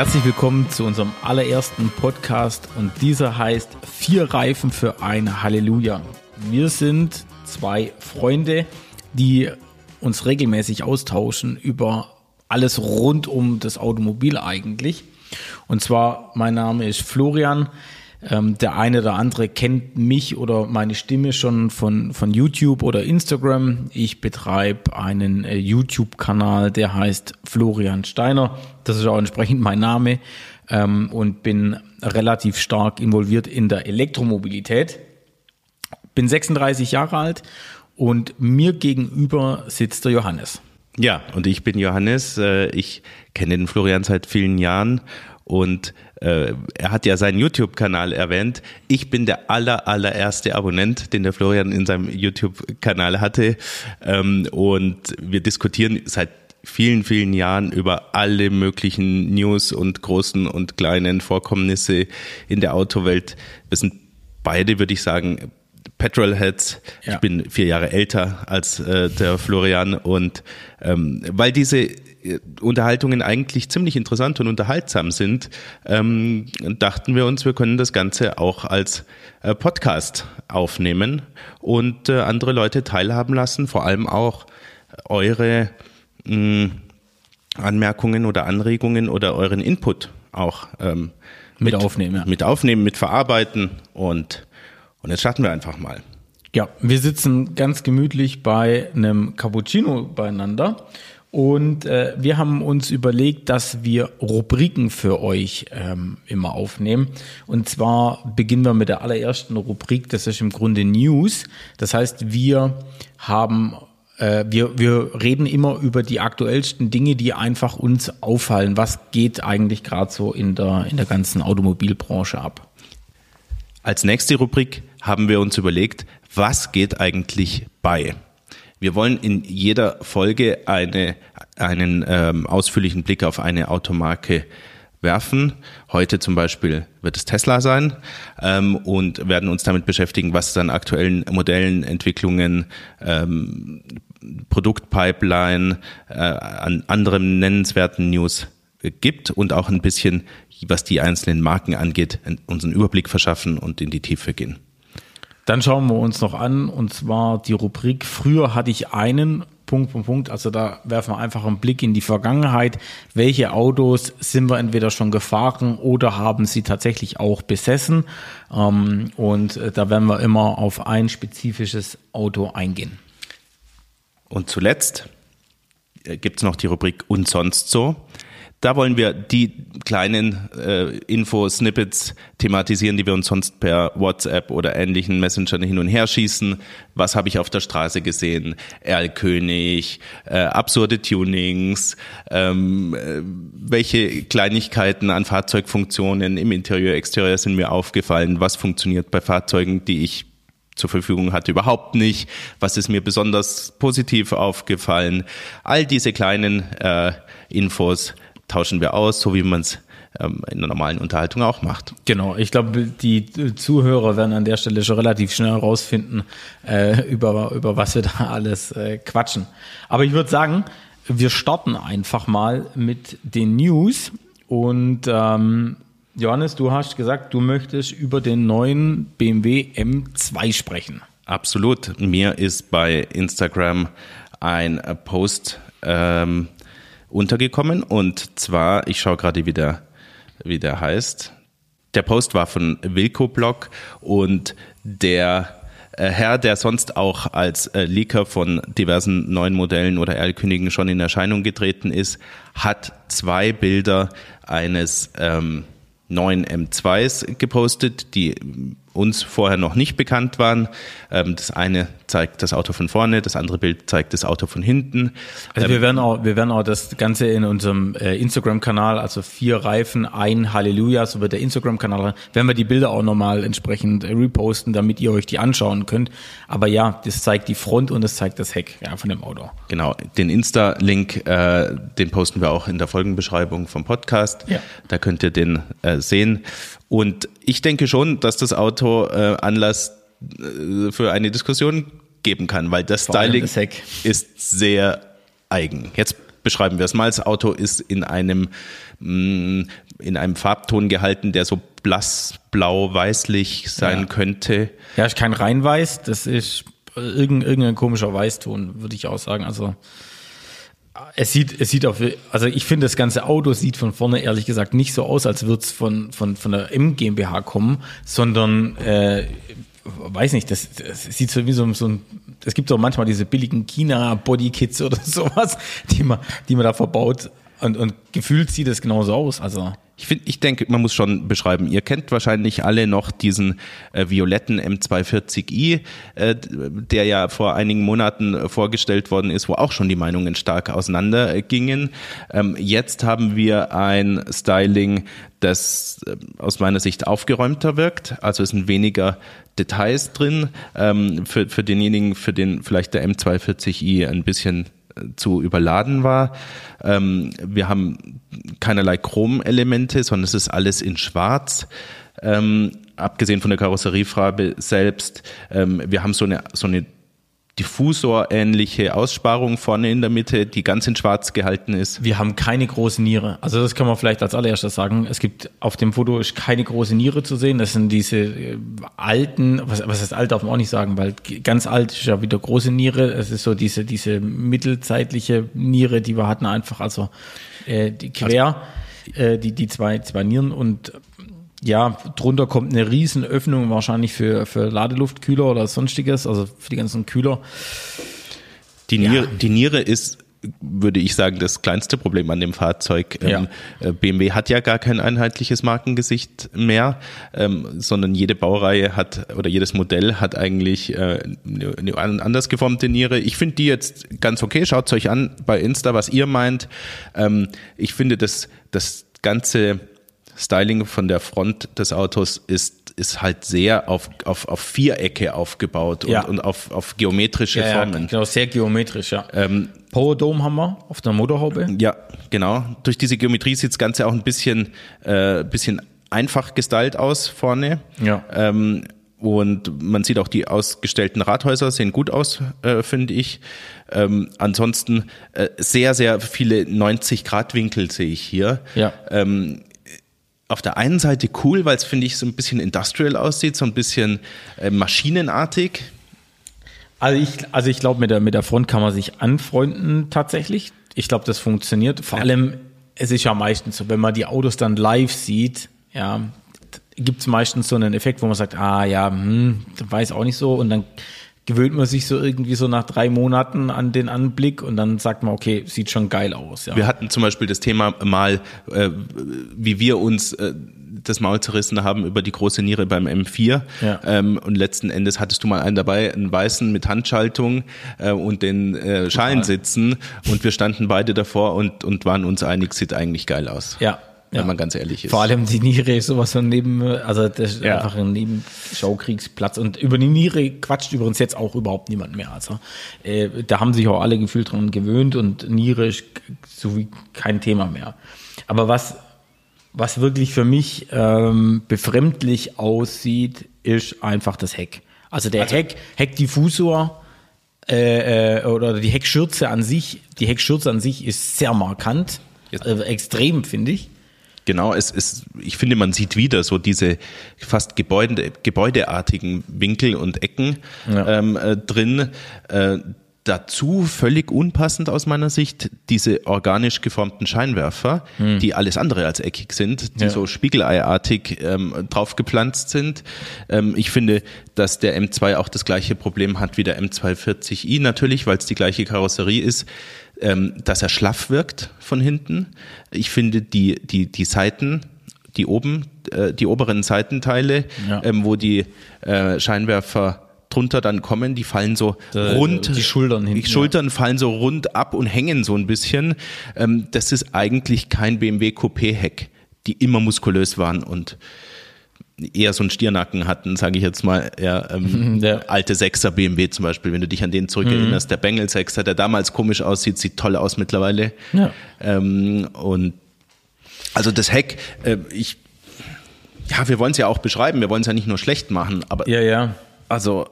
Herzlich willkommen zu unserem allerersten Podcast und dieser heißt Vier Reifen für ein Halleluja. Wir sind zwei Freunde, die uns regelmäßig austauschen über alles rund um das Automobil eigentlich. Und zwar, mein Name ist Florian. Ähm, der eine oder andere kennt mich oder meine Stimme schon von, von YouTube oder Instagram. Ich betreibe einen äh, YouTube-Kanal, der heißt Florian Steiner. Das ist auch entsprechend mein Name ähm, und bin relativ stark involviert in der Elektromobilität. Bin 36 Jahre alt und mir gegenüber sitzt der Johannes. Ja, und ich bin Johannes. Äh, ich kenne den Florian seit vielen Jahren und äh, er hat ja seinen YouTube-Kanal erwähnt. Ich bin der aller, allererste Abonnent, den der Florian in seinem YouTube-Kanal hatte. Ähm, und wir diskutieren seit vielen, vielen Jahren über alle möglichen News und großen und kleinen Vorkommnisse in der Autowelt. Wir sind beide, würde ich sagen, Petrolheads. Ja. Ich bin vier Jahre älter als äh, der Florian und ähm, weil diese Unterhaltungen eigentlich ziemlich interessant und unterhaltsam sind, ähm, dachten wir uns, wir können das Ganze auch als äh, Podcast aufnehmen und äh, andere Leute teilhaben lassen, vor allem auch eure mh, Anmerkungen oder Anregungen oder euren Input auch ähm, mit, mit, aufnehmen, ja. mit aufnehmen, mit verarbeiten und und jetzt starten wir einfach mal. Ja, wir sitzen ganz gemütlich bei einem Cappuccino beieinander und äh, wir haben uns überlegt, dass wir Rubriken für euch ähm, immer aufnehmen. Und zwar beginnen wir mit der allerersten Rubrik, das ist im Grunde News. Das heißt, wir haben äh, wir, wir reden immer über die aktuellsten Dinge, die einfach uns auffallen. Was geht eigentlich gerade so in der, in der ganzen Automobilbranche ab? Als nächste Rubrik haben wir uns überlegt, was geht eigentlich bei? Wir wollen in jeder Folge eine, einen ähm, ausführlichen Blick auf eine Automarke werfen. Heute zum Beispiel wird es Tesla sein ähm, und werden uns damit beschäftigen, was es an aktuellen Modellen, Entwicklungen, ähm, Produktpipeline, äh, an anderen nennenswerten News gibt und auch ein bisschen, was die einzelnen Marken angeht, unseren Überblick verschaffen und in die Tiefe gehen. Dann schauen wir uns noch an, und zwar die Rubrik Früher hatte ich einen Punkt, Punkt, Punkt. Also da werfen wir einfach einen Blick in die Vergangenheit. Welche Autos sind wir entweder schon gefahren oder haben sie tatsächlich auch besessen? Ähm, und äh, da werden wir immer auf ein spezifisches Auto eingehen. Und zuletzt äh, gibt es noch die Rubrik Und sonst so. Da wollen wir die kleinen äh, Info-Snippets thematisieren, die wir uns sonst per WhatsApp oder ähnlichen Messengern hin und her schießen. Was habe ich auf der Straße gesehen? Erlkönig, äh, absurde Tunings, ähm, äh, welche Kleinigkeiten an Fahrzeugfunktionen im Interieur, Exterieur sind mir aufgefallen? Was funktioniert bei Fahrzeugen, die ich zur Verfügung hatte, überhaupt nicht. Was ist mir besonders positiv aufgefallen? All diese kleinen äh, Infos tauschen wir aus, so wie man es ähm, in einer normalen Unterhaltung auch macht. Genau, ich glaube, die Zuhörer werden an der Stelle schon relativ schnell herausfinden, äh, über, über was wir da alles äh, quatschen. Aber ich würde sagen, wir starten einfach mal mit den News und ähm, Johannes, du hast gesagt, du möchtest über den neuen BMW M2 sprechen. Absolut. Mir ist bei Instagram ein Post ähm, untergekommen. Und zwar, ich schaue gerade, wie der, wie der heißt. Der Post war von Wilco Blog und der äh, Herr, der sonst auch als äh, Leaker von diversen neuen Modellen oder Erlkönigen schon in Erscheinung getreten ist, hat zwei Bilder eines ähm, neuen M2s gepostet, die uns vorher noch nicht bekannt waren. Ähm, das eine zeigt das Auto von vorne, das andere Bild zeigt das Auto von hinten. Also wir werden auch, wir werden auch das Ganze in unserem äh, Instagram-Kanal, also vier Reifen, ein Halleluja, so wird der Instagram-Kanal, werden wir die Bilder auch nochmal entsprechend äh, reposten, damit ihr euch die anschauen könnt. Aber ja, das zeigt die Front und das zeigt das Heck ja, von dem Auto. Genau, den Insta-Link, äh, den posten wir auch in der Folgenbeschreibung vom Podcast. Ja. Da könnt ihr den äh, sehen. Und ich denke schon, dass das Auto äh, Anlass äh, für eine Diskussion geben kann, weil das Vor Styling ist sehr eigen. Jetzt beschreiben wir es mal. Das Auto ist in einem, mm, in einem Farbton gehalten, der so blass, blau, weißlich sein Ja. könnte. Ja, ist kein Reinweiß, das ist irgendein, irgendein komischer Weißton, würde ich auch sagen. Also es sieht, es sieht auf, also ich finde, das ganze Auto sieht von vorne ehrlich gesagt nicht so aus, als würde es von, von, von der M GmbH kommen, sondern äh, weiß nicht, das, das sieht so wie so, so ein, es gibt doch manchmal diese billigen China-Bodykits oder sowas, die man, die man da verbaut und, und gefühlt sieht es genauso aus. Also Ich finde, ich denke, man muss schon beschreiben. Ihr kennt wahrscheinlich alle noch diesen äh, violetten M240i, äh, der ja vor einigen Monaten äh, vorgestellt worden ist, wo auch schon die Meinungen stark auseinandergingen. Ähm, jetzt haben wir ein Styling, das äh, aus meiner Sicht aufgeräumter wirkt. Also es sind weniger Details drin. Ähm, für, für denjenigen, für den vielleicht der M240i ein bisschen zu überladen war. Ähm, wir haben keinerlei Chromelemente, sondern es ist alles in Schwarz. Ähm, abgesehen von der Karosseriefarbe selbst. Ähm, wir haben so eine, so eine Diffusor-ähnliche Aussparung vorne in der Mitte, die ganz in Schwarz gehalten ist. Wir haben keine große Niere. Also das kann man vielleicht als allererstes sagen. Es gibt auf dem Foto ist keine große Niere zu sehen. Das sind diese äh, alten, was, was heißt alt darf man auch nicht sagen, weil ganz alt ist ja wieder große Niere. Es ist so diese, diese mittelzeitliche Niere, die wir hatten einfach, also äh, die quer, äh, die, die zwei, zwei Nieren und ja, drunter kommt eine riesen Öffnung wahrscheinlich für, für Ladeluftkühler oder sonstiges, also für die ganzen Kühler. Die Niere, die Niere ist würde ich sagen, das kleinste Problem an dem Fahrzeug. Ja. Ähm, äh, BMW hat ja gar kein einheitliches Markengesicht mehr, ähm, sondern jede Baureihe hat oder jedes Modell hat eigentlich äh, eine, eine an- anders geformte Niere. Ich finde die jetzt ganz okay. Schaut euch an bei Insta, was ihr meint. Ähm, ich finde, das, das ganze Styling von der Front des Autos ist ist halt sehr auf, auf, auf Vierecke aufgebaut und, Ja. und auf, auf geometrische Ja, ja, Formen. genau, sehr geometrisch, ja. Power Dome haben wir auf der Motorhaube. Ja, genau. Durch diese Geometrie sieht das Ganze auch ein bisschen, äh, bisschen einfach gestylt aus vorne. Ja. Ähm, und man sieht auch die ausgestellten Rathäuser sehen gut aus, äh, finde ich. Ähm, ansonsten äh, sehr, sehr viele 90-Grad-Winkel sehe ich hier. Ja. Ähm, auf der einen Seite cool, weil es, finde ich, so ein bisschen industrial aussieht, so ein bisschen äh, maschinenartig. Also ich, also ich glaube, mit der, mit der Front kann man sich anfreunden tatsächlich. Ich glaube, das funktioniert. Vor allem, es ist ja meistens so, wenn man die Autos dann live sieht, ja, gibt es meistens so einen Effekt, wo man sagt, ah ja, hm, weiß auch nicht so. Und dann gewöhnt man sich so irgendwie so nach drei Monaten an den Anblick und dann sagt man, okay, sieht schon geil aus. Ja. Wir hatten zum Beispiel das Thema mal, äh, wie wir uns äh, das Maul zerrissen haben über die große Niere beim M4. Ja. Ähm, und letzten Endes hattest du mal einen dabei, einen weißen mit Handschaltung äh, und den äh, Schalensitzen. Und wir standen beide davor und, und waren uns einig, sieht eigentlich geil aus. ja. Wenn ja. man ganz ehrlich ist. Vor allem die Niere ist sowas von neben, also das ist Ja. einfach ein Nebenschaukriegsplatz. Und über die Niere quatscht übrigens jetzt auch überhaupt niemand mehr. Also äh, da haben sich auch alle gefühlt dran gewöhnt und Niere ist so wie kein Thema mehr. Aber was, was wirklich für mich ähm, befremdlich aussieht, ist einfach das Heck. Also der Heck, Heckdiffusor äh, äh, oder die Heckschürze an sich, die Heckschürze an sich ist sehr markant. Also extrem, finde ich. Genau, es ist, ich finde, man sieht wieder so diese fast Gebäude, gebäudeartigen Winkel und Ecken Ja. ähm, äh, drin. Äh, dazu völlig unpassend aus meiner Sicht diese organisch geformten Scheinwerfer, die alles andere als eckig sind, die Ja. so spiegeleiartig ähm, draufgepflanzt sind. Ähm, ich finde, dass der M2 auch das gleiche Problem hat wie der M240i natürlich, weil es die gleiche Karosserie ist ähm, dass er schlaff wirkt von hinten. Ich finde die, die, die Seiten, die oben, äh, die oberen Seitenteile, Ja. ähm, wo die äh, Scheinwerfer drunter dann kommen, die fallen so Da- rund. die Schultern hinten, Die Schultern fallen so rund ab und hängen so ein bisschen. Ähm, das ist eigentlich kein BMW Coupé Heck, die immer muskulös waren und eher so einen Stiernacken hatten, sage ich jetzt mal, ja, ähm, Der- alte Sechser BMW zum Beispiel, wenn du dich an den zurückerinnerst, der Bengel Sechser, der damals komisch aussieht, sieht toll aus mittlerweile. Ja. Ähm, und also das Heck, äh, ich, ja, wir wollen es ja auch beschreiben, wir wollen es ja nicht nur schlecht machen, aber Ja, ja. also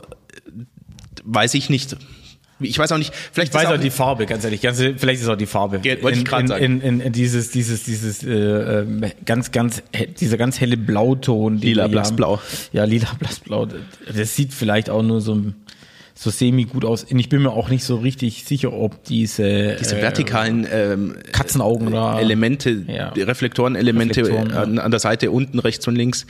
äh, weiß ich nicht. Ich weiß auch nicht, vielleicht Ich weiß ist auch die Farbe, ganz ehrlich. Ganz, vielleicht ist auch die Farbe. Ja, wollte ich in, grad in, sagen. in, in, in dieses, dieses, dieses äh, ähm, ganz, ganz, dieser ganz helle Blauton. Lila, blassblau. Ja, lila, blassblau. Das sieht vielleicht auch nur so, so semi gut aus. Und ich bin mir auch nicht so richtig sicher, ob diese, diese äh, vertikalen ähm, Katzenaugen oder Elemente, Ja. Reflektorenelemente Reflektoren, ja. an, an der Seite unten rechts und links,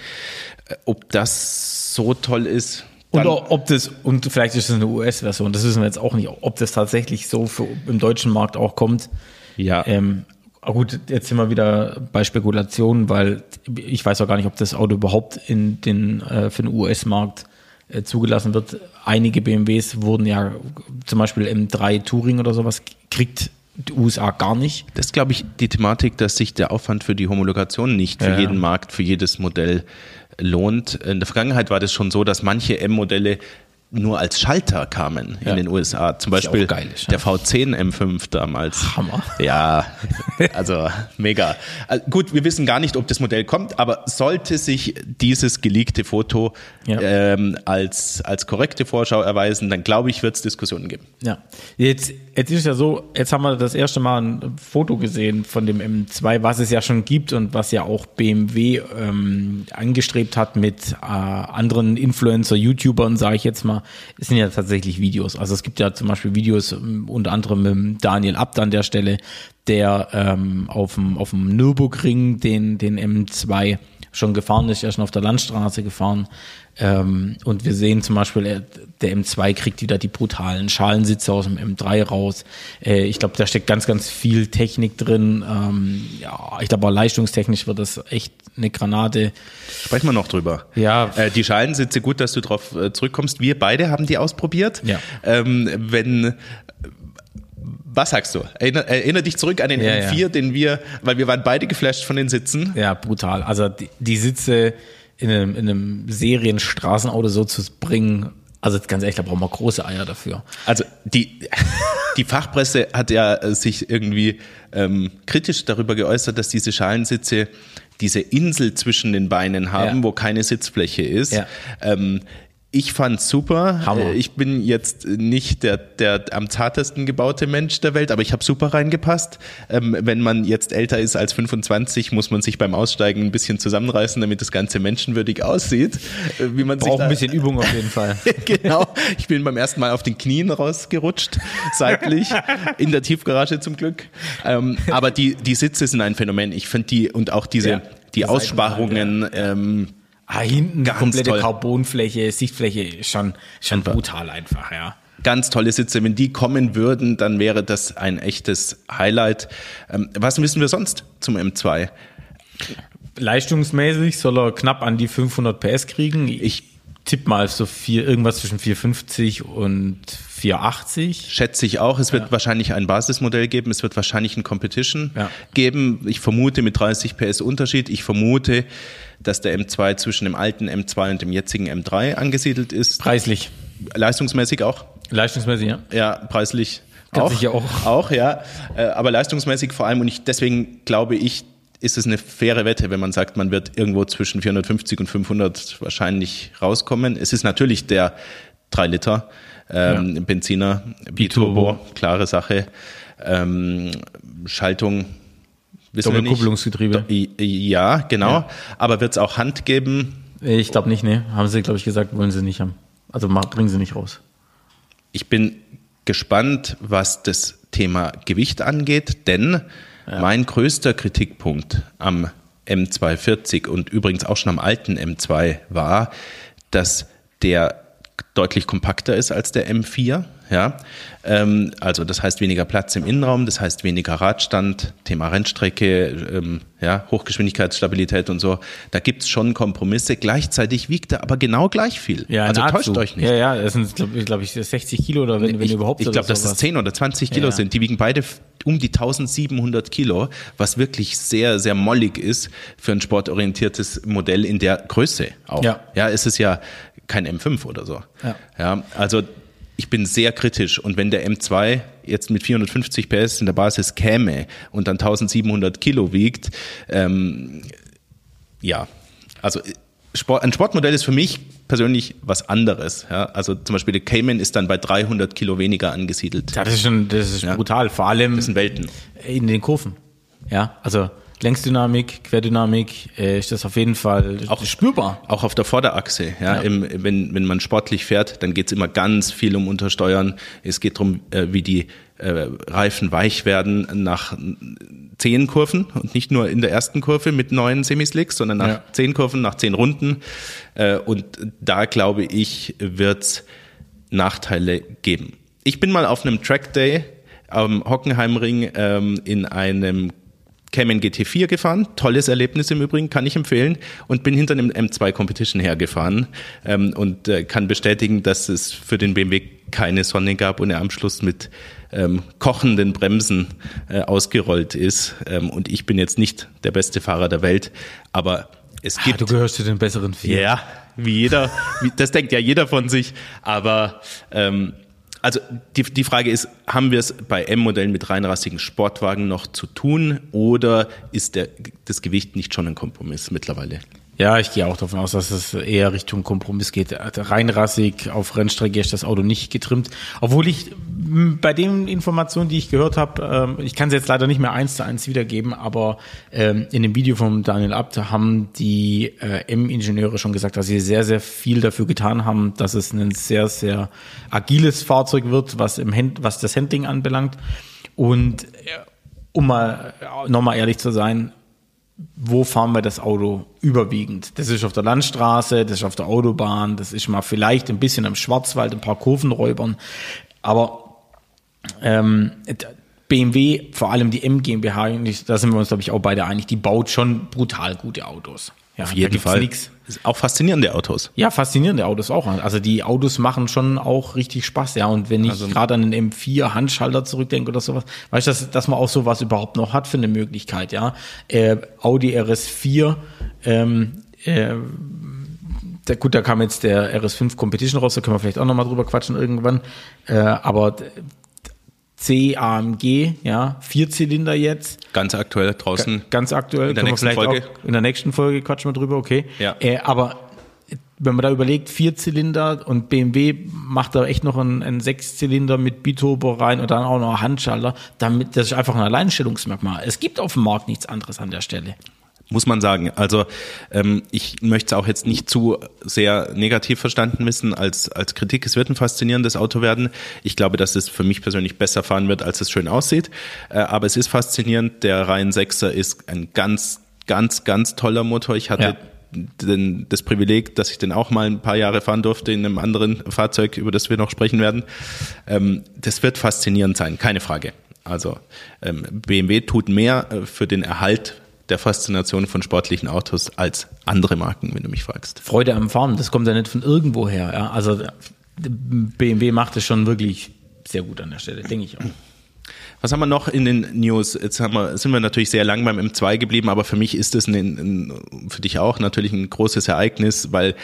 äh, ob das so toll ist. Und ob das, und vielleicht ist es eine US-Version, das wissen wir jetzt auch nicht, ob das tatsächlich so für, im deutschen Markt auch kommt. Ja. Ähm, aber gut, jetzt sind wir wieder bei Spekulationen, weil ich weiß auch gar nicht, ob das Auto überhaupt in den, äh, für den US-Markt äh, zugelassen wird. Einige BMWs wurden ja, zum Beispiel M3 Touring oder sowas, kriegt die USA gar nicht. Das ist, glaube ich, die Thematik, dass sich der Aufwand für die Homologation nicht für Ja. jeden Markt, für jedes Modell lohnt. In der Vergangenheit war das schon so, dass manche M-Modelle nur als Schalter kamen Ja. in den USA. Zum Beispiel geil der V10 M5 damals. Hammer. Ja, also mega. Also gut, wir wissen gar nicht, ob das Modell kommt, aber sollte sich dieses geleakte Foto Ja. ähm, als, als korrekte Vorschau erweisen, dann glaube ich, wird es Diskussionen geben. Ja, jetzt, jetzt ist es ja so, jetzt haben wir das erste Mal ein Foto gesehen von dem M2, was es ja schon gibt und was ja auch BMW ähm, angestrebt hat mit äh, anderen Influencer, YouTubern, sage ich jetzt mal. Es sind ja tatsächlich Videos. Also es gibt ja zum Beispiel Videos ähm, unter anderem mit dem Daniel Abt an der Stelle, der ähm, auf dem auf dem Nürburgring den den M2 schon gefahren ist, ist schon auf der Landstraße gefahren. Ähm, und wir sehen zum Beispiel, er, der M2 kriegt wieder die brutalen Schalensitze aus dem M3 raus. Äh, ich glaube, da steckt ganz, ganz viel Technik drin. Ähm, ja, ich glaube, auch leistungstechnisch wird das echt eine Granate. Sprechen wir noch drüber. Ja. Äh, die Schalensitze, gut, dass du drauf äh, zurückkommst. Wir beide haben die ausprobiert. Ja. Ähm, wenn, was sagst du? Erinner, erinner dich zurück an den Ja, M4, ja. den wir, weil wir waren beide geflasht von den Sitzen. Ja, brutal. Also die, die Sitze in einem, in einem Serienstraßenauto so zu bringen, also ganz ehrlich, da brauchen wir große Eier dafür. Also die, die Fachpresse hat ja äh, sich irgendwie ähm, kritisch darüber geäußert, dass diese Schalensitze diese Insel zwischen den Beinen haben, Ja. wo keine Sitzfläche ist. Ja. Ähm, ich fand's super. Hammer. Äh, Ich bin jetzt nicht der, der am zartesten gebaute Mensch der Welt, aber ich habe super reingepasst. Ähm, wenn man jetzt älter ist als 25, muss man sich beim Aussteigen ein bisschen zusammenreißen, damit das Ganze menschenwürdig aussieht. Äh, Wie man Braucht ein bisschen Übung auf jeden Fall. genau. Ich bin beim ersten Mal auf den Knien rausgerutscht, seitlich, in der Tiefgarage zum Glück. Ähm, aber die, die Sitze sind ein Phänomen. Ich finde die und auch diese, Ja. die Die Aussparungen, ähm, Ah, hinten Ganz komplette toll. Carbonfläche, Sichtfläche, schon, schon brutal einfach, ja. ganz tolle Sitze. Wenn die kommen würden, dann wäre das ein echtes Highlight. Ähm, was wissen wir sonst zum M2? Leistungsmäßig soll er knapp an die 500 PS kriegen. Ich tippe mal so vier, irgendwas zwischen 450 und 480. Schätze ich auch. Es wird wahrscheinlich ein Basismodell geben. Es wird wahrscheinlich ein Competition Ja. geben. Ich vermute mit 30 PS Unterschied. Ich vermute, dass der M2 zwischen dem alten M2 und dem jetzigen M3 angesiedelt ist. Preislich. Leistungsmäßig auch. Leistungsmäßig, ja. Ja, preislich auch. sicher auch. Auch, ja. Äh, Aber leistungsmäßig vor allem. Und ich, deswegen glaube ich, ist es eine faire Wette, wenn man sagt, man wird irgendwo zwischen 450 und 500 wahrscheinlich rauskommen. Es ist natürlich der 3 Liter ähm, Benziner, Biturbo, klare Sache. Ähm, Schaltung, wissen. Doppelkupplungsgetriebe. Ja, genau. Ja. Aber wird es auch Hand geben? Ich glaube nicht, ne. Haben sie, glaube ich, gesagt, wollen sie nicht haben. Also bringen sie nicht raus. Ich bin gespannt, was das Thema Gewicht angeht, denn mein größter Kritikpunkt am M240 und übrigens auch schon am alten M2 war, dass der deutlich kompakter ist als der M4. Ja, ähm, also das heißt weniger Platz im Innenraum, das heißt weniger Radstand, Thema Rennstrecke, ähm, ja, Hochgeschwindigkeitsstabilität und so. Da gibt's schon Kompromisse. Gleichzeitig wiegt er aber genau gleich viel. also nahezu. täuscht euch nicht. Ja, ja, das sind, glaube glaub ich, 60 Kilo oder wenn, wenn ich überhaupt. ich glaube, dass das sowas. 10 oder 20 Kilo Ja. sind. Die wiegen beide um die 1700 Kilo, was wirklich sehr, sehr mollig ist für ein sportorientiertes Modell in der Größe auch. Ja. ja es ist ja kein M5 oder so. Ja. ja also ich bin sehr kritisch und wenn der M2 jetzt mit 450 PS in der Basis käme und dann 1700 Kilo wiegt, ähm, ja, also Sport, ein Sportmodell ist für mich persönlich was anderes. Ja? Also zum Beispiel der Cayman ist dann bei 300 Kilo weniger angesiedelt. Ja, das ist schon, das ist ja. brutal. Vor allem das sind Welten. in den Kurven. Ja, also Längsdynamik, Querdynamik äh, ist das auf jeden Fall auch spürbar. Auch auf der Vorderachse. Ja, ja. Im, wenn, wenn man sportlich fährt, dann geht es immer ganz viel um Untersteuern. Es geht darum, äh, wie die äh, Reifen weich werden nach zehn Kurven und nicht nur in der ersten Kurve mit neuen Semislicks, sondern nach ja. zehn Kurven, nach zehn Runden. Äh, und da glaube ich, wird es Nachteile geben. Ich bin mal auf einem Track Day am Hockenheimring ähm, in einem Cayman GT4 gefahren, tolles Erlebnis im Übrigen, kann ich empfehlen. Und bin hinter einem M2 Competition hergefahren ähm, und äh, kann bestätigen, dass es für den BMW keine Sonne gab und er am Schluss mit ähm, kochenden Bremsen äh, ausgerollt ist. Ähm, und ich bin jetzt nicht der beste Fahrer der Welt, aber es ah, gibt... Ah, du gehörst zu den besseren vier. Ja, wie jeder, wie, das denkt ja jeder von sich, aber ähm, also die, die Frage ist, haben wir es bei M-Modellen mit reinrassigen Sportwagen noch zu tun oder ist der, das Gewicht nicht schon ein Kompromiss mittlerweile? Ja, ich gehe auch davon aus, dass es eher Richtung Kompromiss geht. Reinrassig auf Rennstrecke ist das Auto nicht getrimmt. Obwohl ich bei den Informationen, die ich gehört habe, ähm, ich kann es jetzt leider nicht mehr eins zu eins wiedergeben, aber ähm, in dem Video von Daniel Abt haben die äh, M-Ingenieure schon gesagt, dass sie sehr, sehr viel dafür getan haben, dass es ein sehr, sehr agiles Fahrzeug wird, was, im Hand, was das Handling anbelangt. Und äh, um mal nochmal ehrlich zu sein, wo fahren wir das Auto überwiegend? Das ist auf der Landstraße, das ist auf der Autobahn, das ist mal vielleicht ein bisschen im Schwarzwald, ein paar Kurvenräubern. Aber ähm, BMW, vor allem die M GmbH, da sind wir uns, glaube ich, auch beide einig, die baut schon brutal gute Autos. Ja, Auf jeden Fall. Nix. Auch faszinierende Autos. Ja, faszinierende Autos auch. Also die Autos machen schon auch richtig Spaß, ja. Und wenn ich also, gerade an den M4 Handschalter zurückdenke oder sowas, weißt du, dass, dass man auch sowas überhaupt noch hat für eine Möglichkeit, ja. Äh, Audi RS4, ähm, äh, der, gut, da kam jetzt der RS5 Competition raus, da können wir vielleicht auch nochmal drüber quatschen irgendwann. Äh, aber C-AMG, ja, Vierzylinder jetzt. Ganz aktuell draußen. Ga ganz aktuell. In der nächsten Folge. in der nächsten Folge quatschen wir drüber, okay. Ja. Äh, aber wenn man da überlegt, Vierzylinder und BMW macht da echt noch einen, einen Sechszylinder mit Biturbo rein und dann auch noch Handschalter, damit, das ist einfach ein Alleinstellungsmerkmal. Es gibt auf dem Markt nichts anderes an der Stelle muss man sagen. Also ähm, ich möchte es auch jetzt nicht zu sehr negativ verstanden wissen als, als Kritik. Es wird ein faszinierendes Auto werden. Ich glaube, dass es für mich persönlich besser fahren wird, als es schön aussieht. Äh, aber es ist faszinierend. Der Reihen 6er ist ein ganz, ganz, ganz toller Motor. Ich hatte ja. Den, das Privileg, dass ich den auch mal ein paar Jahre fahren durfte in einem anderen Fahrzeug, über das wir noch sprechen werden. Ähm, das wird faszinierend sein, keine Frage. Also ähm, BMW tut mehr äh, für den Erhalt der Faszination von sportlichen Autos als andere Marken, wenn du mich fragst. Freude am Fahren, das kommt ja nicht von irgendwo her. Ja? Also BMW macht es schon wirklich sehr gut an der Stelle, denke ich auch. Was haben wir noch in den News? Jetzt wir, sind wir natürlich sehr lang beim M2 geblieben, aber für mich ist es für dich auch natürlich ein großes Ereignis, weil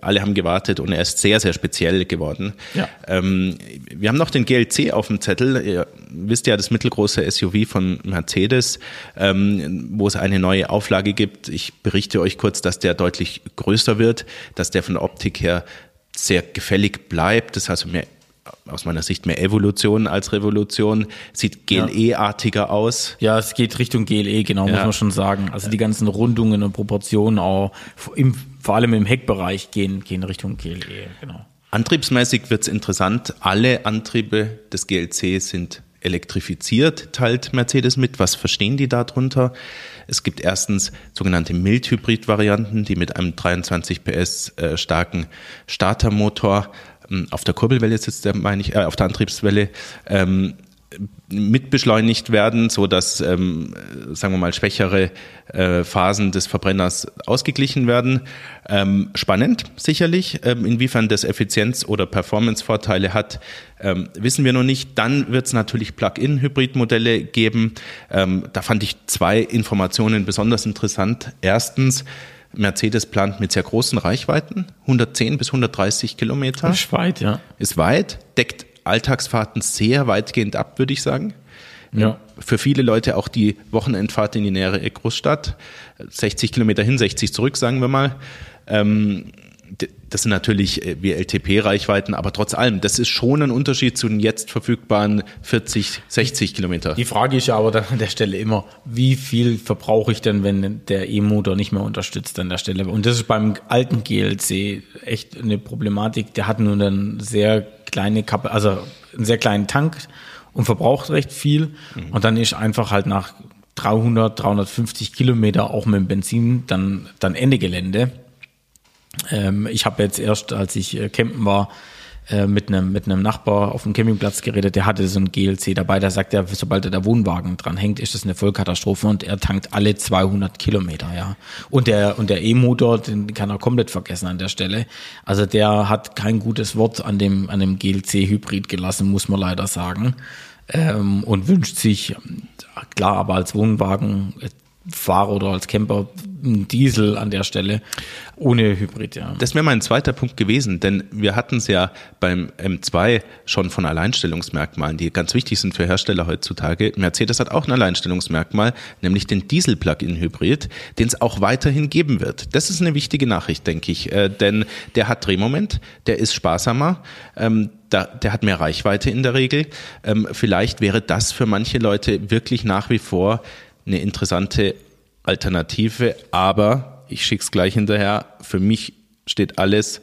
alle haben gewartet und er ist sehr, sehr speziell geworden. Ja. Ähm, wir haben noch den GLC auf dem Zettel. Ihr wisst ja, das mittelgroße SUV von Mercedes, ähm, wo es eine neue Auflage gibt. Ich berichte euch kurz, dass der deutlich größer wird, dass der von der Optik her sehr gefällig bleibt. Das heißt, mehr aus meiner Sicht mehr Evolution als Revolution. Sieht GLE-artiger aus. Ja, es geht Richtung GLE, genau, ja. muss man schon sagen. Also die ganzen Rundungen und Proportionen auch, im, vor allem im Heckbereich gehen, gehen Richtung GLE, genau. Antriebsmäßig wird es interessant. Alle Antriebe des GLC sind elektrifiziert, teilt Mercedes mit. Was verstehen die darunter? Es gibt erstens sogenannte Mild-Hybrid-Varianten, die mit einem 23 PS äh, starken Startermotor auf der Kurbelwelle sitzt der, meine ich, äh, auf der Antriebswelle, ähm, mitbeschleunigt werden, so dass ähm, sagen wir mal schwächere äh, Phasen des Verbrenners ausgeglichen werden. Ähm, spannend sicherlich, ähm, inwiefern das Effizienz- oder Performance-Vorteile hat, ähm, wissen wir noch nicht. Dann wird es natürlich Plug-in-Hybrid-Modelle geben. Ähm, da fand ich zwei Informationen besonders interessant. Erstens Mercedes plant mit sehr großen Reichweiten, 110 bis 130 Kilometer. Ist weit, ja. Ist weit, deckt Alltagsfahrten sehr weitgehend ab, würde ich sagen. Ja. Für viele Leute auch die Wochenendfahrt in die nähere Großstadt. 60 Kilometer hin, 60 zurück, sagen wir mal. Ähm, das sind natürlich äh, wie LTP-Reichweiten, aber trotz allem, das ist schon ein Unterschied zu den jetzt verfügbaren 40, 60 Kilometer. Die Frage ist ja aber dann an der Stelle immer, wie viel verbrauche ich denn, wenn der E-Motor nicht mehr unterstützt an der Stelle? Und das ist beim alten GLC echt eine Problematik. Der hat nur eine sehr kleine Kappe, also einen sehr kleinen Tank und verbraucht recht viel. Mhm. Und dann ist einfach halt nach 300, 350 Kilometer auch mit dem Benzin dann, dann Ende Gelände. Ähm, ich habe jetzt erst, als ich äh, campen war, äh, mit einem mit einem Nachbar auf dem Campingplatz geredet, der hatte so ein GLC dabei, da sagt er, sobald er der Wohnwagen dran hängt, ist das eine Vollkatastrophe und er tankt alle 200 Kilometer, ja. Und der und der E-Motor, den kann er komplett vergessen an der Stelle. Also der hat kein gutes Wort an dem an dem GLC Hybrid gelassen, muss man leider sagen. Ähm, und wünscht sich klar, aber als Wohnwagen Fahrer oder als Camper ein Diesel an der Stelle ohne Hybrid, ja. Das wäre mein zweiter Punkt gewesen, denn wir hatten es ja beim M2 schon von Alleinstellungsmerkmalen, die ganz wichtig sind für Hersteller heutzutage. Mercedes hat auch ein Alleinstellungsmerkmal, nämlich den Diesel-Plug-in-Hybrid, den es auch weiterhin geben wird. Das ist eine wichtige Nachricht, denke ich, äh, denn der hat Drehmoment, der ist sparsamer, ähm, da, der hat mehr Reichweite in der Regel. Ähm, vielleicht wäre das für manche Leute wirklich nach wie vor eine interessante Alternative, aber ich schicke es gleich hinterher. Für mich steht alles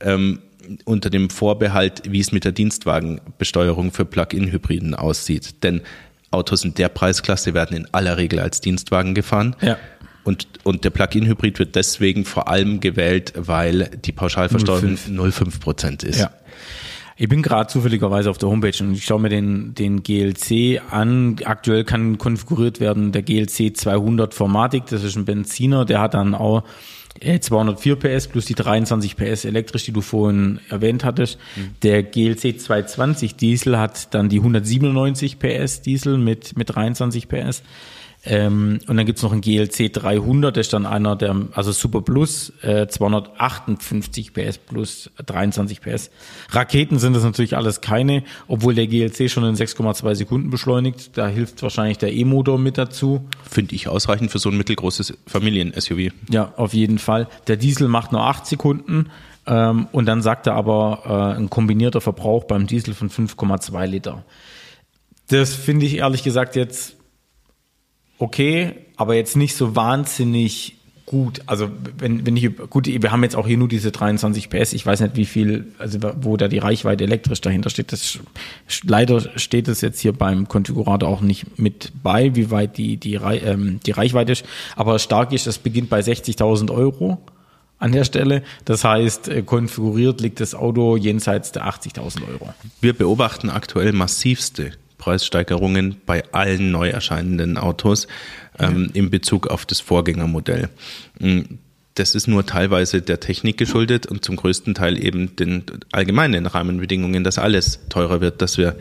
ähm, unter dem Vorbehalt, wie es mit der Dienstwagenbesteuerung für Plug-in-Hybriden aussieht. Denn Autos in der Preisklasse werden in aller Regel als Dienstwagen gefahren. Ja. Und, und der Plug-in-Hybrid wird deswegen vor allem gewählt, weil die Pauschalversteuerung 0,5 Prozent ist. Ja. Ich bin gerade zufälligerweise auf der Homepage und ich schaue mir den, den GLC an. Aktuell kann konfiguriert werden der GLC 200 Formatik, das ist ein Benziner, der hat dann auch 204 äh, PS plus die 23 PS elektrisch, die du vorhin erwähnt hattest. Mhm. Der GLC 220 Diesel hat dann die 197 PS Diesel mit, mit 23 PS. Ähm, und dann gibt's noch einen GLC 300, der ist dann einer der, also Super Plus, äh, 258 PS plus 23 PS. Raketen sind das natürlich alles keine, obwohl der GLC schon in 6,2 Sekunden beschleunigt. Da hilft wahrscheinlich der E-Motor mit dazu. Finde ich ausreichend für so ein mittelgroßes Familien-SUV. Ja, auf jeden Fall. Der Diesel macht nur 8 Sekunden. Ähm, und dann sagt er aber äh, ein kombinierter Verbrauch beim Diesel von 5,2 Liter. Das finde ich ehrlich gesagt jetzt okay, aber jetzt nicht so wahnsinnig gut. Also wenn, wenn ich, gut, wir haben jetzt auch hier nur diese 23 PS. Ich weiß nicht, wie viel, also wo da die Reichweite elektrisch dahinter steht. Das, leider steht es jetzt hier beim Konfigurator auch nicht mit bei, wie weit die, die, ähm, die Reichweite ist. Aber stark ist, das beginnt bei 60.000 Euro an der Stelle. Das heißt, äh, konfiguriert liegt das Auto jenseits der 80.000 Euro. Wir beobachten aktuell massivste Preissteigerungen bei allen neu erscheinenden Autos ähm, ja. in Bezug auf das Vorgängermodell. Mm, das ist nur teilweise der Technik geschuldet und zum größten Teil eben den allgemeinen Rahmenbedingungen, dass alles teurer wird, dass wir,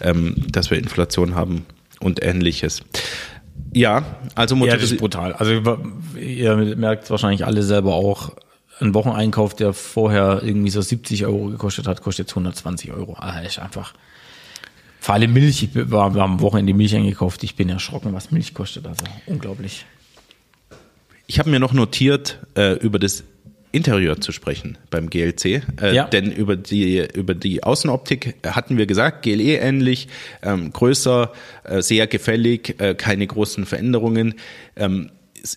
ähm, dass wir Inflation haben und ähnliches. Ja, also Motor ja, das ist brutal. Also ihr merkt wahrscheinlich alle selber auch, ein Wocheneinkauf, der vorher irgendwie so 70 Euro gekostet hat, kostet jetzt 120 Euro. Also ist einfach vor allem Milch, ich war, am Wochenende Milch eingekauft. Ich bin erschrocken, was Milch kostet. Also unglaublich. Ich habe mir noch notiert, äh, über das Interieur zu sprechen beim GLC. Äh, ja. Denn über die, über die Außenoptik hatten wir gesagt, GLE ähnlich, ähm, größer, äh, sehr gefällig, äh, keine großen Veränderungen. Ähm,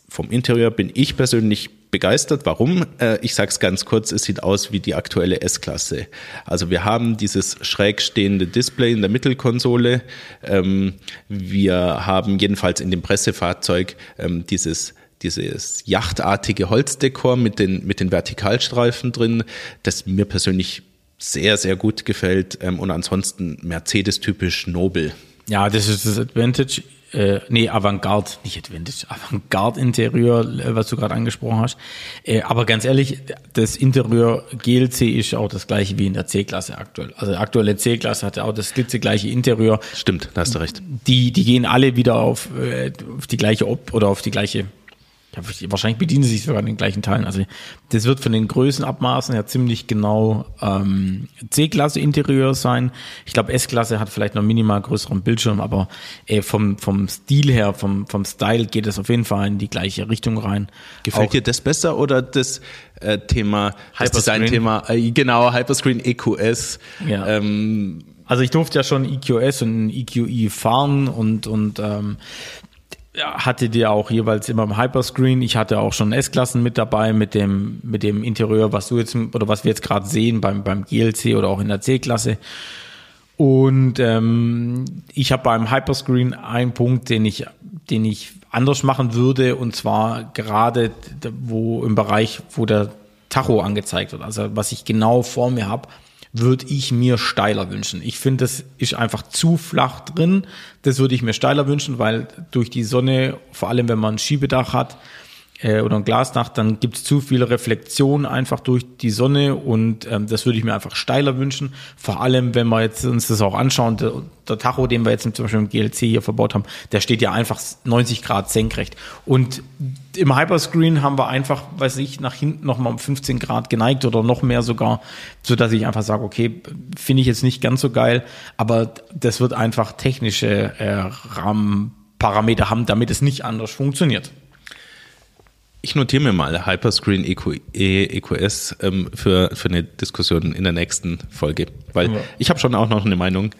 vom Interieur bin ich persönlich begeistert. Warum? Äh, ich sage es ganz kurz, es sieht aus wie die aktuelle S-Klasse. Also wir haben dieses schräg stehende Display in der Mittelkonsole. Ähm, wir haben jedenfalls in dem Pressefahrzeug ähm, dieses dieses yachtartige Holzdekor mit den, mit den Vertikalstreifen drin, das mir persönlich sehr, sehr gut gefällt ähm, und ansonsten Mercedes-typisch nobel. Ja, das ist das Advantage äh, nee, Avantgarde, nicht Advantage, Avantgarde-Interieur, äh, was du gerade angesprochen hast. Äh, aber ganz ehrlich, das Interieur GLC ist auch das gleiche wie in der C-Klasse aktuell. Also die aktuelle C-Klasse hatte auch das glitzegleiche Interieur. Stimmt, da hast du recht. Die, die gehen alle wieder auf, äh, auf die gleiche Op oder auf die gleiche Ja, wahrscheinlich bedienen sie sich sogar an den gleichen Teilen. Also das wird von den Größenabmaßen her ziemlich genau ähm, C-Klasse Interieur sein. Ich glaube, S-Klasse hat vielleicht noch minimal größeren Bildschirm, aber äh, vom, vom Stil her, vom, vom Style geht es auf jeden Fall in die gleiche Richtung rein. Gefällt Auch dir das besser oder das äh, Thema, das Design-Thema, äh, genau, Hyperscreen EQS? Ja. Ähm, also ich durfte ja schon EQS und EQE fahren und, und ähm, hatte die auch jeweils immer im Hyperscreen. Ich hatte auch schon S-Klassen mit dabei mit dem, mit dem Interieur, was du jetzt oder was wir jetzt gerade sehen beim, beim GLC oder auch in der C-Klasse. Und ähm, ich habe beim Hyperscreen einen Punkt, den ich, den ich anders machen würde, und zwar gerade wo im Bereich, wo der Tacho angezeigt wird, also was ich genau vor mir habe, würde ich mir steiler wünschen. Ich finde, das ist einfach zu flach drin. Das würde ich mir steiler wünschen, weil durch die Sonne, vor allem wenn man ein Schiebedach hat, äh, oder ein Glasdach, dann gibt es zu viele Reflexionen einfach durch die Sonne und ähm, das würde ich mir einfach steiler wünschen. Vor allem, wenn wir jetzt uns das auch anschauen, der, der Tacho, den wir jetzt zum Beispiel im GLC hier verbaut haben, der steht ja einfach 90 Grad senkrecht. Und im Hyperscreen haben wir einfach, weiß ich, nach hinten nochmal um 15 Grad geneigt oder noch mehr sogar, so dass ich einfach sage, okay, finde ich jetzt nicht ganz so geil, aber das wird einfach technische äh, Rahmenparameter haben, damit es nicht anders funktioniert. Ich notiere mir mal Hyperscreen EQ, EQS ähm, für, für eine Diskussion in der nächsten Folge, weil ja. ich habe schon auch noch eine Meinung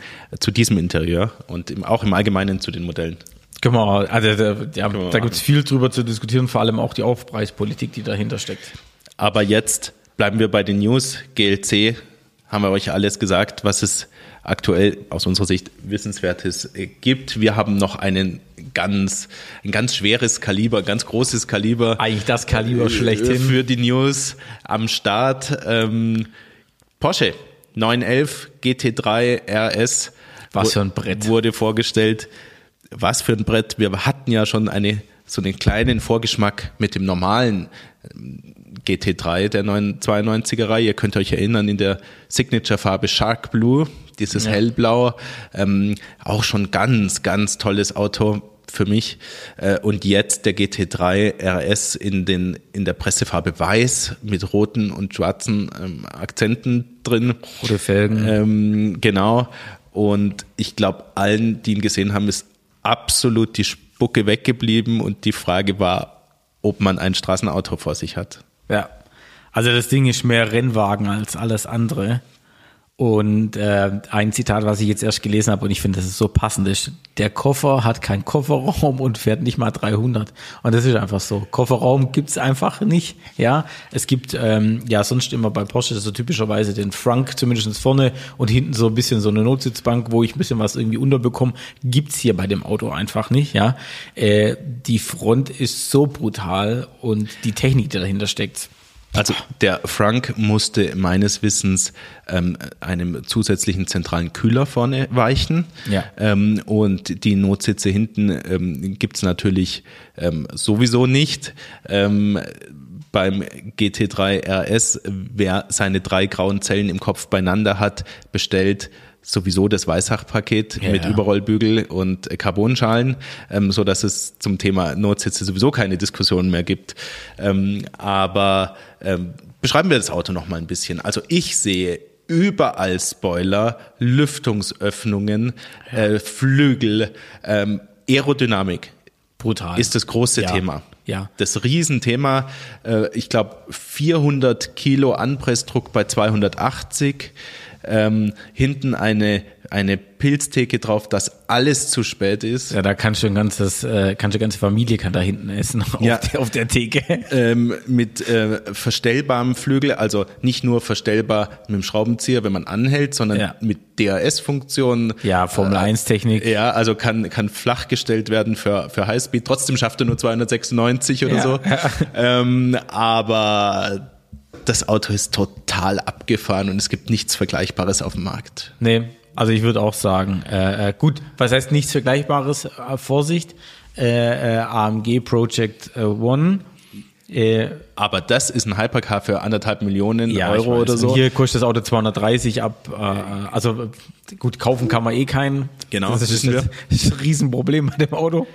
zu diesem Interieur und im, auch im Allgemeinen zu den Modellen. Genau, also da, ja, da gibt es viel drüber zu diskutieren, vor allem auch die Aufpreispolitik, die dahinter steckt. Aber jetzt bleiben wir bei den News. GLC haben wir euch alles gesagt, was es aktuell aus unserer Sicht Wissenswertes äh, gibt. Wir haben noch einen ganz, ein ganz schweres Kaliber, ganz großes Kaliber. Eigentlich das Kaliber äh, schlechthin. Für die News am Start. Ähm, Porsche 911 GT3 RS. Was für ein Brett. Wurde vorgestellt. Was für ein Brett. Wir hatten ja schon eine, so einen kleinen Vorgeschmack mit dem normalen GT3 der 92er Reihe. Ihr könnt euch erinnern, in der Signature-Farbe Shark Blue, dieses ja. Hellblau. Ähm, auch schon ganz, ganz tolles Auto für mich. Äh, und jetzt der GT3 RS in, den, in der Pressefarbe Weiß mit roten und schwarzen ähm, Akzenten drin. Rote Felgen. Ähm, genau. Und ich glaube, allen, die ihn gesehen haben, ist absolut die Spucke weggeblieben und die Frage war, ob man ein Straßenauto vor sich hat. Ja. Also das Ding ist mehr Rennwagen als alles andere. Und äh, ein Zitat, was ich jetzt erst gelesen habe und ich finde, das ist so passend ist, der Koffer hat keinen Kofferraum und fährt nicht mal 300. Und das ist einfach so. Kofferraum gibt's einfach nicht. Ja, es gibt ähm, ja sonst immer bei Porsche so typischerweise den Frunk zumindest vorne und hinten so ein bisschen so eine Notsitzbank, wo ich ein bisschen was irgendwie unterbekomme. Gibt's hier bei dem Auto einfach nicht. Ja, äh, die Front ist so brutal und die Technik, die dahinter steckt also der Frank musste meines Wissens ähm, einem zusätzlichen zentralen Kühler vorne weichen. Ja. Ähm, und die Notsitze hinten ähm, gibt es natürlich ähm, sowieso nicht. Ähm, beim GT3 RS, wer seine drei grauen Zellen im Kopf beieinander hat, bestellt sowieso das Weißach-Paket ja, mit ja. Überrollbügel und Carbonschalen, ähm, so dass es zum Thema Notsitze sowieso keine Diskussion mehr gibt. Ähm, aber ähm, beschreiben wir das Auto noch mal ein bisschen. Also ich sehe überall Spoiler, Lüftungsöffnungen, äh, Flügel, ähm, Aerodynamik. Brutal. Ist das große ja. Thema. Ja. Das Riesenthema. Äh, ich glaube 400 Kilo Anpressdruck bei 280 ähm, hinten eine, eine Pilztheke drauf, dass alles zu spät ist. Ja, da kannst du ein ganzes, äh, kannst du ganze Familie kann da hinten essen auf, ja. der, auf der Theke. Ähm, mit äh, verstellbarem Flügel, also nicht nur verstellbar mit dem Schraubenzieher, wenn man anhält, sondern ja. mit DRS-Funktionen. Ja, Formel 1 Technik. Äh, ja, also kann, kann flach gestellt werden für, für Highspeed. Trotzdem schafft er nur 296 oder ja. so. Ähm, aber das Auto ist total abgefahren und es gibt nichts Vergleichbares auf dem Markt. Nee, also ich würde auch sagen, äh, äh, gut, was heißt nichts Vergleichbares? Äh, Vorsicht, äh, äh AMG Project One Äh, aber das ist ein Hypercar für anderthalb Millionen ja, Euro oder so. Und hier kostet das Auto 230 ab. Äh, also gut, kaufen kann man eh keinen. Genau, das ist, das ist ein Riesenproblem bei dem Auto.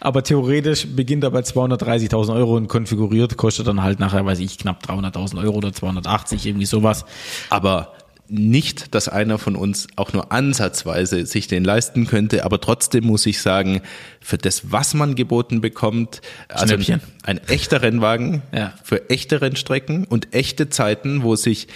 Aber theoretisch beginnt er bei 230.000 Euro und konfiguriert kostet dann halt nachher, weiß ich, knapp 300.000 Euro oder 280, irgendwie sowas. Aber nicht, dass einer von uns auch nur ansatzweise sich den leisten könnte, aber trotzdem muss ich sagen, für das, was man geboten bekommt, also ein, ein, echter Rennwagen ja. für echte Rennstrecken und echte Zeiten, wo sich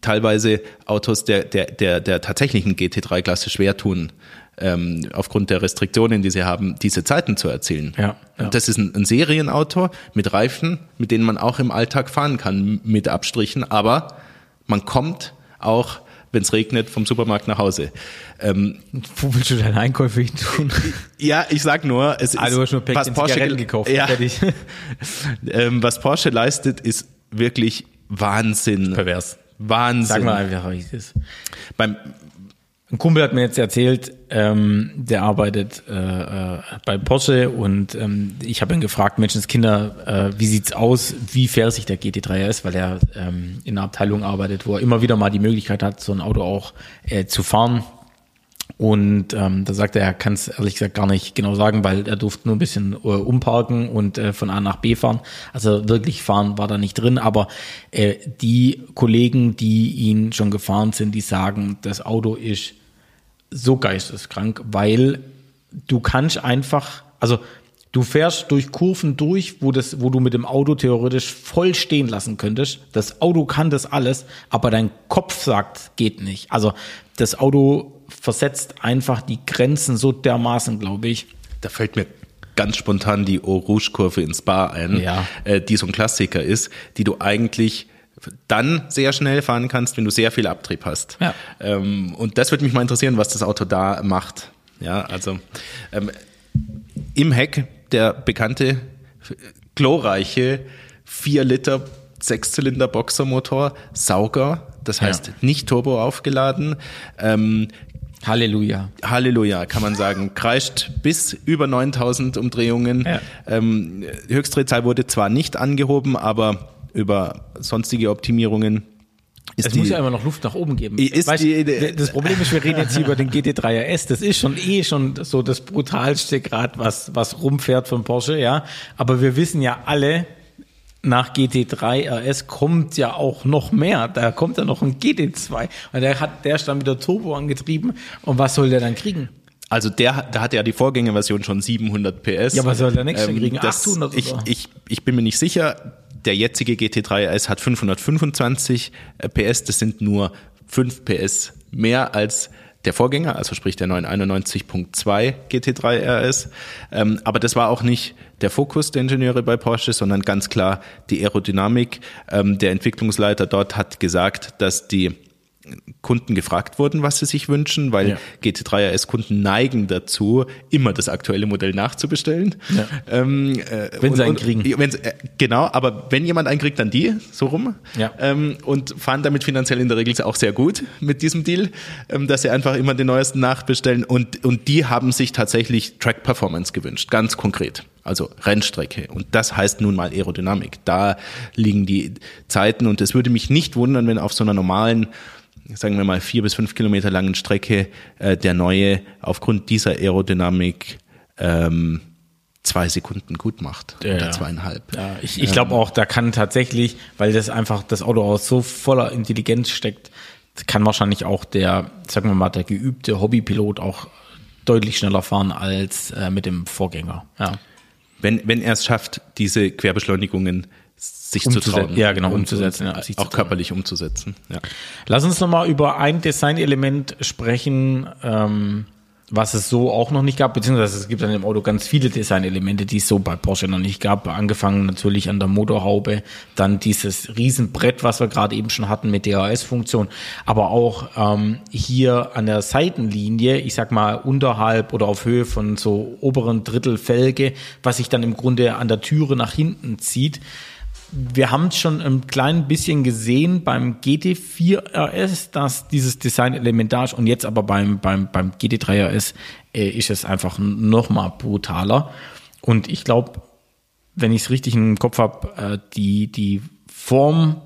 teilweise Autos der, der, der, der tatsächlichen GT3-Klasse schwer tun, ähm, aufgrund der Restriktionen, die sie haben, diese Zeiten zu erzielen. Ja, ja. Und das ist ein, ein Serienauto mit Reifen, mit denen man auch im Alltag fahren kann, mit Abstrichen, aber man kommt auch wenn es regnet, vom Supermarkt nach Hause. Ähm, Wo willst du deine Einkäufe hin tun? Ja, ich sag nur, es ah, ist, du hast nur was Porsche gekauft. Ja, ähm, was Porsche leistet, ist wirklich Wahnsinn. Pervers. Wahnsinn. Sag mal einfach, wie es ist. Beim, ein Kumpel hat mir jetzt erzählt, ähm, der arbeitet äh, äh, bei Porsche und ähm, ich habe ihn gefragt, Menschenskinder, äh, wie sieht's aus, wie fährt sich der GT3 RS, weil er ähm, in einer Abteilung arbeitet, wo er immer wieder mal die Möglichkeit hat, so ein Auto auch äh, zu fahren. Und ähm, da sagt er, er kann es ehrlich gesagt gar nicht genau sagen, weil er durfte nur ein bisschen äh, umparken und äh, von A nach B fahren. Also wirklich fahren war da nicht drin. Aber äh, die Kollegen, die ihn schon gefahren sind, die sagen, das Auto ist so geisteskrank, weil du kannst einfach, also du fährst durch Kurven durch, wo das, wo du mit dem Auto theoretisch voll stehen lassen könntest. Das Auto kann das alles, aber dein Kopf sagt, geht nicht. Also das Auto versetzt einfach die Grenzen so dermaßen, glaube ich. Da fällt mir ganz spontan die Eau Rouge Kurve ins Bar ein, ja. äh, die so ein Klassiker ist, die du eigentlich dann sehr schnell fahren kannst, wenn du sehr viel Abtrieb hast. Ja. Ähm, und das würde mich mal interessieren, was das Auto da macht. Ja, also ähm, im Heck der bekannte glorreiche 4 Liter Sechszylinder Boxermotor, Sauger, das heißt ja. nicht Turbo aufgeladen. Ähm, Halleluja. Halleluja, kann man sagen. Kreischt bis über 9000 Umdrehungen. Ja. Ähm, Höchstdrehzahl wurde zwar nicht angehoben, aber über sonstige Optimierungen ist es die, muss ja immer noch Luft nach oben geben. Weißt, die, das Problem ist, wir reden jetzt hier über den GT3 RS. Das ist schon eh schon so das brutalste Grad, was, was rumfährt von Porsche, ja. Aber wir wissen ja alle, nach GT3 RS kommt ja auch noch mehr. Da kommt ja noch ein GT2. Und der hat, der ist dann wieder Turbo angetrieben. Und was soll der dann kriegen? Also der, da hat ja die Vorgängerversion schon 700 PS. Ja, was soll der nächste ähm, kriegen? 800 ich, ich, ich bin mir nicht sicher der jetzige GT3 RS hat 525 äh, PS, das sind nur 5 PS mehr als der Vorgänger, also sprich der 991.2 GT3 RS. Ähm, aber das war auch nicht der Fokus der Ingenieure bei Porsche, sondern ganz klar die Aerodynamik. Ähm, der Entwicklungsleiter dort hat gesagt, dass die Kunden gefragt wurden, was sie sich wünschen, weil ja. GT3 RS-Kunden neigen dazu, immer das aktuelle Modell nachzubestellen. Ja. Ähm, äh, wenn sie einen kriegen. Äh, genau, aber wenn jemand einen kriegt, dann die, so rum. Ja. Ähm, und fahren damit finanziell in der Regel auch sehr gut mit diesem Deal, ähm, dass sie einfach immer den neuesten nachbestellen. Und, und die haben sich tatsächlich Track Performance gewünscht, ganz konkret. Also Rennstrecke. Und das heißt nun mal Aerodynamik. Da liegen die Zeiten. Und es würde mich nicht wundern, wenn auf so einer normalen sagen wir mal, vier bis fünf Kilometer langen Strecke äh, der neue aufgrund dieser Aerodynamik ähm, zwei Sekunden gut macht ja, oder zweieinhalb. Ja, ich ich glaube auch, da kann tatsächlich, weil das einfach das Auto auch so voller Intelligenz steckt, kann wahrscheinlich auch der, sagen wir mal, der geübte Hobbypilot auch deutlich schneller fahren als äh, mit dem Vorgänger. Ja. Wenn, wenn er es schafft, diese Querbeschleunigungen sich zu trauen. Ja, genau, umzusetzen. Ja, auch körperlich umzusetzen. Ja. Lass uns nochmal über ein Designelement sprechen, ähm, was es so auch noch nicht gab, beziehungsweise es gibt an dem Auto ganz viele Designelemente, die es so bei Porsche noch nicht gab. Angefangen natürlich an der Motorhaube, dann dieses Riesenbrett, was wir gerade eben schon hatten mit DRS-Funktion, aber auch ähm, hier an der Seitenlinie, ich sag mal unterhalb oder auf Höhe von so oberen Drittel Felge, was sich dann im Grunde an der Türe nach hinten zieht wir haben es schon ein klein bisschen gesehen beim GT4 RS, dass dieses Design elementar ist und jetzt aber beim, beim, beim GT3 RS äh, ist es einfach noch mal brutaler. Und ich glaube, wenn ich es richtig im Kopf habe, äh, die, die Form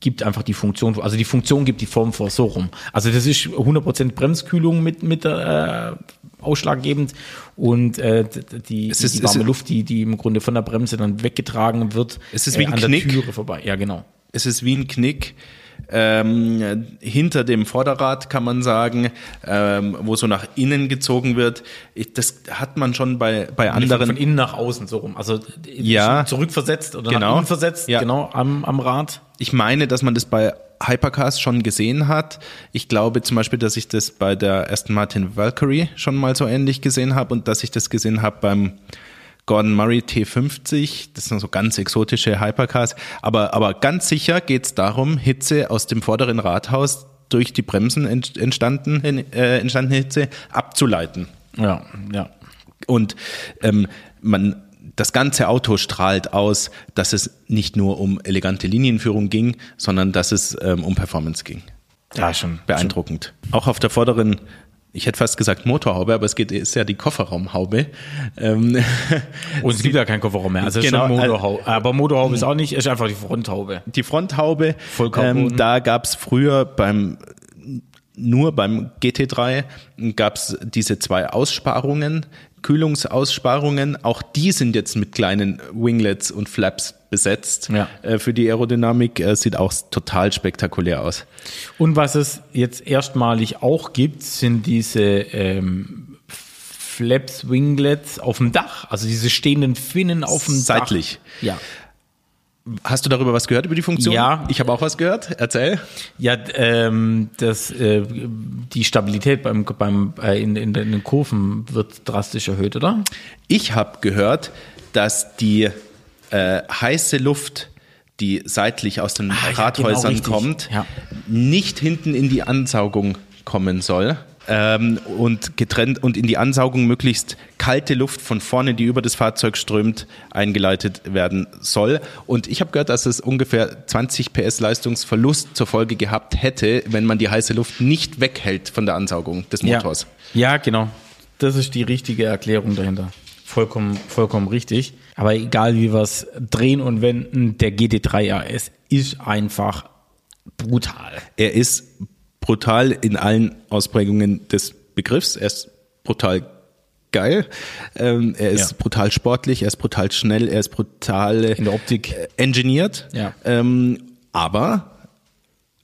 gibt einfach die Funktion, also die Funktion gibt die Form vor, so rum. Also das ist 100% Bremskühlung mit, mit äh, ausschlaggebend und äh, die, Es ist- die warme es- Luft, die, die im Grunde von der Bremse dann weggetragen wird, Es ist wie ein an Knick. der Türe vorbei. Ja, genau. Es ist wie ein Knick. Ähm, hinter dem Vorderrad kann man sagen, ähm, wo so nach innen gezogen wird. Ich, das hat man schon bei, bei Von, anderen. von innen nach außen, so rum. Also Ja. zurückversetzt oder Genau. nach innen versetzt, Ja. genau, am, am Rad. Ich meine, dass man das bei Hypercars schon gesehen hat. Ich glaube zum Beispiel, dass ich das bei der Aston Martin Valkyrie schon mal so ähnlich gesehen habe und dass ich das gesehen habe beim Gordon Murray T50. Das sind so ganz exotische Hypercars. Aber, aber ganz sicher geht es darum, Hitze aus dem vorderen Rathaus durch die Bremsen ent- entstanden, äh, entstandene Hitze abzuleiten. Ja, ja. Und ähm, man, das ganze Auto strahlt aus, dass es nicht nur um elegante Linienführung ging, sondern dass es ähm, um Performance ging. Ja, schon. Beeindruckend. Auch auf der vorderen, ich hätte fast gesagt Motorhaube, aber es geht, ist ja die Kofferraumhaube. Ähm, Und es gibt ja keinen Kofferraum mehr. Also Genau, schon Motorhaube. Aber Motorhaube ist auch nicht, ist einfach die Fronthaube. die Fronthaube, Vollcarbon. ähm, da gab es früher beim nur beim GT3 gab es diese zwei Aussparungen, Kühlungsaussparungen. Auch die sind jetzt mit kleinen Winglets und Flaps besetzt. Ja. Äh, für die Aerodynamik äh, sieht auch total spektakulär aus. Und was es jetzt erstmalig auch gibt, sind diese ähm, Flaps, Winglets auf dem Dach. Also diese stehenden Finnen auf dem Seitlich. Dach. Ja. Hast du darüber was gehört über die Funktion? Ja. Ich habe auch was gehört. Erzähl. Ja, ähm, das, äh, die Stabilität beim, beim, äh, in, in, den Kurven wird drastisch erhöht, oder? Ich habe gehört, dass die äh, heiße Luft, die seitlich aus den Ah, ja, Rathäusern genau, richtig. kommt, Ja. nicht hinten in die Ansaugung kommen soll. Ähm, und getrennt und in die Ansaugung möglichst kalte Luft von vorne, die über das Fahrzeug strömt, eingeleitet werden soll. Und ich habe gehört, dass es ungefähr 20 PS Leistungsverlust zur Folge gehabt hätte, wenn man die heiße Luft nicht weghält von der Ansaugung des Motors. Ja. ja, genau. Das ist die richtige Erklärung dahinter. Vollkommen, vollkommen richtig. Aber egal wie wir es drehen und wenden, der GT3 RS ist einfach brutal. Er ist brutal in allen Ausprägungen des Begriffs. Er ist brutal geil. Ähm, er ist Ja. brutal sportlich. Er ist brutal schnell. Er ist brutal In der Optik. äh, engineert. Ja. Ähm, aber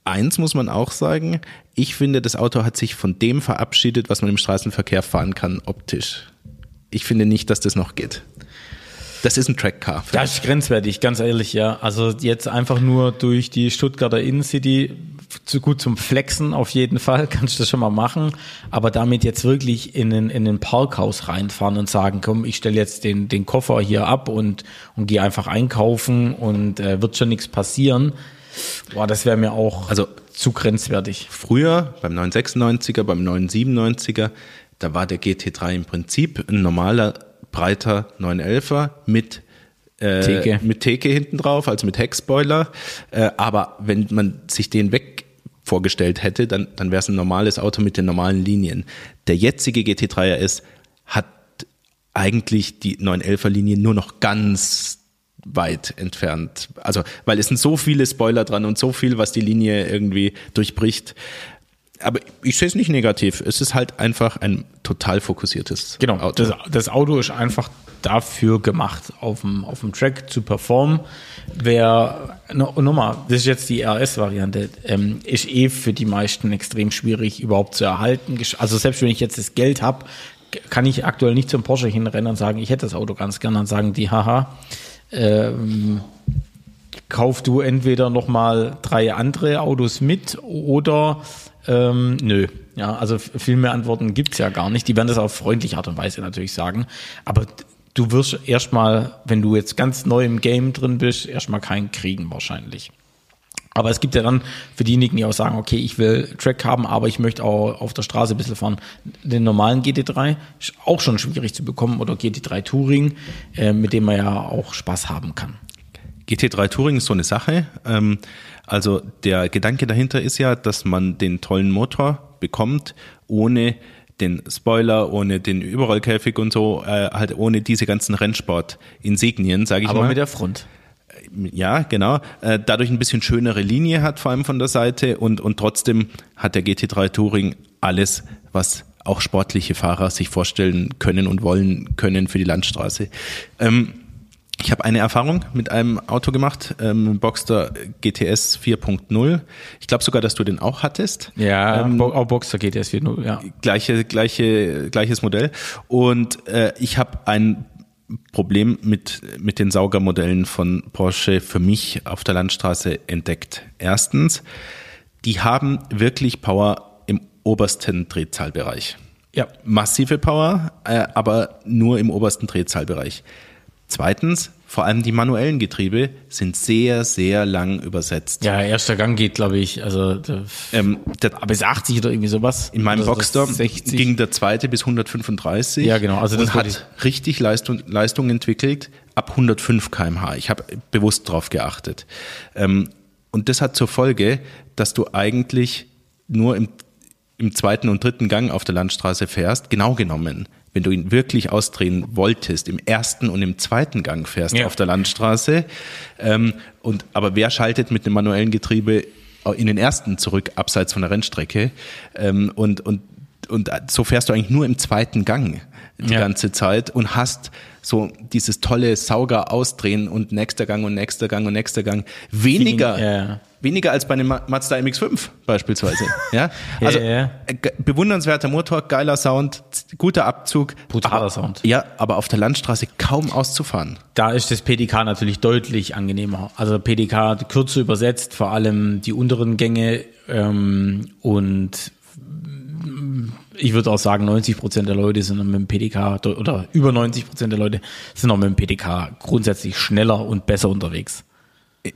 eins muss man auch sagen. Ich finde, das Auto hat sich von dem verabschiedet, was man im Straßenverkehr fahren kann, optisch. Ich finde nicht, dass das noch geht. Das ist ein Trackcar. Das ist grenzwertig, ganz ehrlich, ja. Also jetzt einfach nur durch die Stuttgarter Innencity zu gut zum Flexen auf jeden Fall, kannst du das schon mal machen. Aber damit jetzt wirklich in ein, in ein Parkhaus reinfahren und sagen, komm, ich stelle jetzt den, den Koffer hier ab und, und gehe einfach einkaufen und äh, wird schon nichts passieren. Boah, das wäre mir auch Also- zu grenzwertig. Früher beim 996er, beim 997er, da war der GT3 im Prinzip ein normaler, breiter 911er mit äh, Theke. mit Theke hinten drauf, also mit Heckspoiler. Äh, aber wenn man sich den weg vorgestellt hätte, dann, dann wäre es ein normales Auto mit den normalen Linien. Der jetzige GT3 RS hat eigentlich die 911er Linie nur noch ganz weit entfernt. Also, weil es sind so viele Spoiler dran und so viel, was die Linie irgendwie durchbricht. Aber ich sehe es nicht negativ. Es ist halt einfach ein total fokussiertes Genau, Auto. das, das Auto ist einfach dafür gemacht, auf dem, auf dem Track zu performen. Wer, no, nochmal, das ist jetzt die RS-Variante, ähm, ist eh für die meisten extrem schwierig überhaupt zu erhalten. Also selbst wenn ich jetzt das Geld habe, kann ich aktuell nicht zum Porsche hinrennen und sagen, ich hätte das Auto ganz gern. Dann sagen die, haha, ähm, kauf du entweder noch mal drei andere Autos mit oder ähm, nö. Ja, also viel mehr Antworten gibt's ja gar nicht. Die werden das auf freundliche Art und Weise natürlich sagen. Aber du wirst erstmal, wenn du jetzt ganz neu im Game drin bist, erstmal keinen kriegen wahrscheinlich. Aber es gibt ja dann für diejenigen, die auch sagen, okay, ich will Track haben, aber ich möchte auch auf der Straße ein bisschen fahren. Den normalen GT3 ist auch schon schwierig zu bekommen oder GT3 Touring, äh, mit dem man ja auch Spaß haben kann. GT3 Touring ist so eine Sache. Ähm, also der Gedanke dahinter ist ja, dass man den tollen Motor bekommt, ohne den Spoiler, ohne den Überrollkäfig und so, äh, halt ohne diese ganzen Rennsport-Insignien, sage ich Aber mal. mit der Front. Ja, genau. Äh, dadurch ein bisschen schönere Linie hat, vor allem von der Seite. Und, und trotzdem hat der GT3 Touring alles, was auch sportliche Fahrer sich vorstellen können und wollen können für die Landstraße. Ähm, ich habe eine Erfahrung mit einem Auto gemacht, ähm, Boxster GTS 4.0. Ich glaube sogar, dass du den auch hattest. Ja, Ähm, auch Boxer GTS 4.0, ja. gleiche, gleiche, gleiches Modell. Und äh, ich habe ein Problem mit, mit den Saugermodellen von Porsche für mich auf der Landstraße entdeckt. Erstens, die haben wirklich Power im obersten Drehzahlbereich. Ja. Massive Power, äh, aber nur im obersten Drehzahlbereich. Zweitens, vor allem die manuellen Getriebe sind sehr, sehr lang übersetzt. Ja, erster Gang geht, glaube ich, also Ähm, der, bis 80 oder irgendwie sowas. In meinem Oder Boxster 60. ging der zweite bis 135. Ja, genau. Also das hat richtig Leistung, Leistung entwickelt ab 105 km/h. Ich habe bewusst drauf geachtet. Ähm, und das hat zur Folge, dass du eigentlich nur im, im zweiten und dritten Gang auf der Landstraße fährst. Genau genommen, wenn du ihn wirklich ausdrehen wolltest, im ersten und im zweiten Gang fährst Ja. auf der Landstraße. Ähm, und, aber wer schaltet mit dem manuellen Getriebe in den ersten zurück, abseits von der Rennstrecke? Ähm, und, und, und so fährst du eigentlich nur im zweiten Gang die Ja. ganze Zeit und hast so dieses tolle Sauger ausdrehen und nächster Gang und nächster Gang und nächster Gang. Weniger, Ja, ja. Weniger als bei einem Ma- Mazda MX-5 beispielsweise. ja? Also Ja, ja. äh, ge- bewundernswerter Motor, geiler Sound, guter Abzug. Brutaler aber, Sound. Ja, aber auf der Landstraße kaum auszufahren. Da ist das PDK natürlich deutlich angenehmer. Also PDK kürzer übersetzt, vor allem die unteren Gänge ähm, und ich würde auch sagen, 90 Prozent der Leute sind mit dem PDK de- oder über 90 Prozent der Leute sind auch mit dem PDK grundsätzlich schneller und besser unterwegs.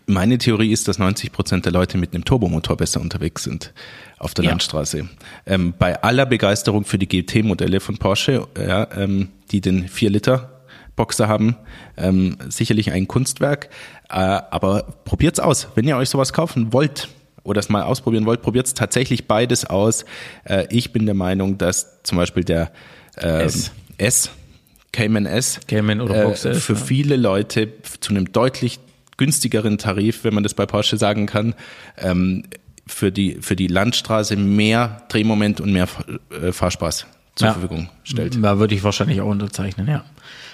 Meine Theorie ist, dass 90 Prozent der Leute mit einem Turbomotor besser unterwegs sind auf der Ja. Landstraße. Ähm, bei aller Begeisterung für die GT-Modelle von Porsche, ja, ähm, die den 4 Liter Boxer haben, ähm, sicherlich ein Kunstwerk. Äh, aber probiert's aus, wenn ihr euch sowas kaufen wollt oder es mal ausprobieren wollt, probiert's tatsächlich beides aus. Äh, ich bin der Meinung, dass zum Beispiel der ähm, S. S Cayman S Cayman oder äh, Boxer S, für ja. viele Leute zu einem deutlich günstigeren Tarif, wenn man das bei Porsche sagen kann, ähm, für die für die Landstraße mehr Drehmoment und mehr äh, Fahrspaß zur Ja. Verfügung stellt. Da würde ich wahrscheinlich auch unterzeichnen, ja.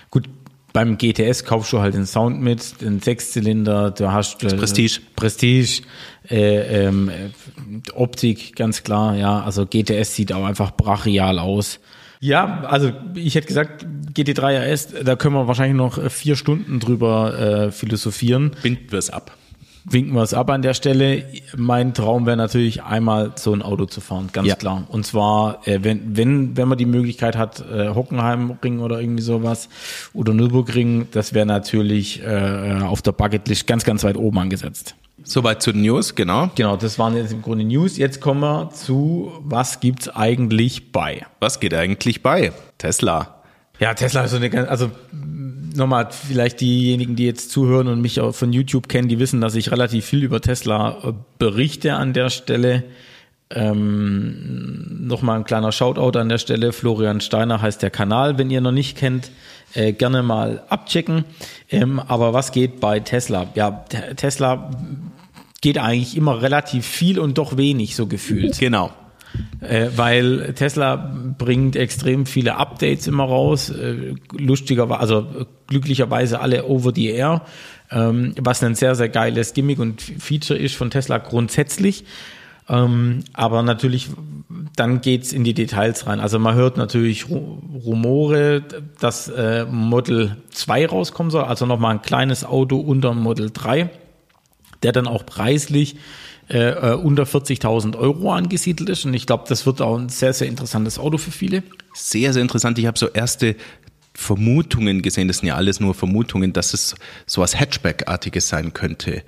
Gut, beim GTS kaufst du halt den Sound mit, den Sechszylinder, du hast äh, Prestige. Prestige, äh, ähm, äh, Optik, ganz klar, ja. Also GTS sieht auch einfach brachial aus. Ja, also ich hätte gesagt, GT3 RS, da können wir wahrscheinlich noch äh, vier Stunden drüber äh, philosophieren Binden wir es ab. winken wir es ab an der Stelle. Mein Traum wäre natürlich einmal so ein Auto zu fahren, ganz Ja. klar. Und zwar, äh, wenn, wenn, wenn man die Möglichkeit hat, äh, Hockenheimring oder irgendwie sowas oder Nürburgring, das wäre natürlich äh, auf der Bucketlist ganz, ganz weit oben angesetzt. Soweit zu den News, genau. Genau, das waren jetzt im Grunde News. Jetzt kommen wir zu, was gibt's eigentlich bei? Was geht eigentlich bei Tesla? Ja, Tesla ist so eine ganz, also nochmal, vielleicht diejenigen, die jetzt zuhören und mich auch von YouTube kennen, die wissen, dass ich relativ viel über Tesla äh, berichte an der Stelle. Ähm, nochmal ein kleiner Shoutout an der Stelle. Florian Steiner heißt der Kanal, wenn ihr noch nicht kennt, äh, gerne mal abchecken. Ähm, aber was geht bei Tesla? Ja, Te- Tesla geht eigentlich immer relativ viel und doch wenig so gefühlt. Genau. Äh, weil Tesla bringt extrem viele Updates immer raus, äh, lustigerweise, also glücklicherweise alle over the air, ähm, was ein sehr, sehr geiles Gimmick und Feature ist von Tesla grundsätzlich. Ähm, aber natürlich, dann geht's in die Details rein. Also man hört natürlich Ru Rumore, dass äh, Model 2 rauskommen soll, also nochmal ein kleines Auto unter Model 3 der dann auch preislich äh, äh, unter 40.000 Euro angesiedelt ist. Und ich glaube, das wird auch ein sehr, sehr interessantes Auto für viele. Sehr, sehr interessant. Ich habe so erste Vermutungen gesehen, das sind ja alles nur Vermutungen, dass es sowas Hatchback-artiges sein könnte.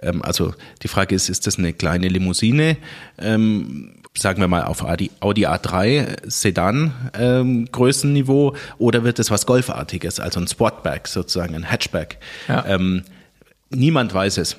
Ähm, also die Frage ist, ist das eine kleine Limousine, ähm, sagen wir mal auf Audi, Audi A3 Sedan ähm, Größenniveau oder wird es was Golfartiges, also ein Sportback sozusagen, ein Hatchback? Ja. Ähm, niemand weiß es.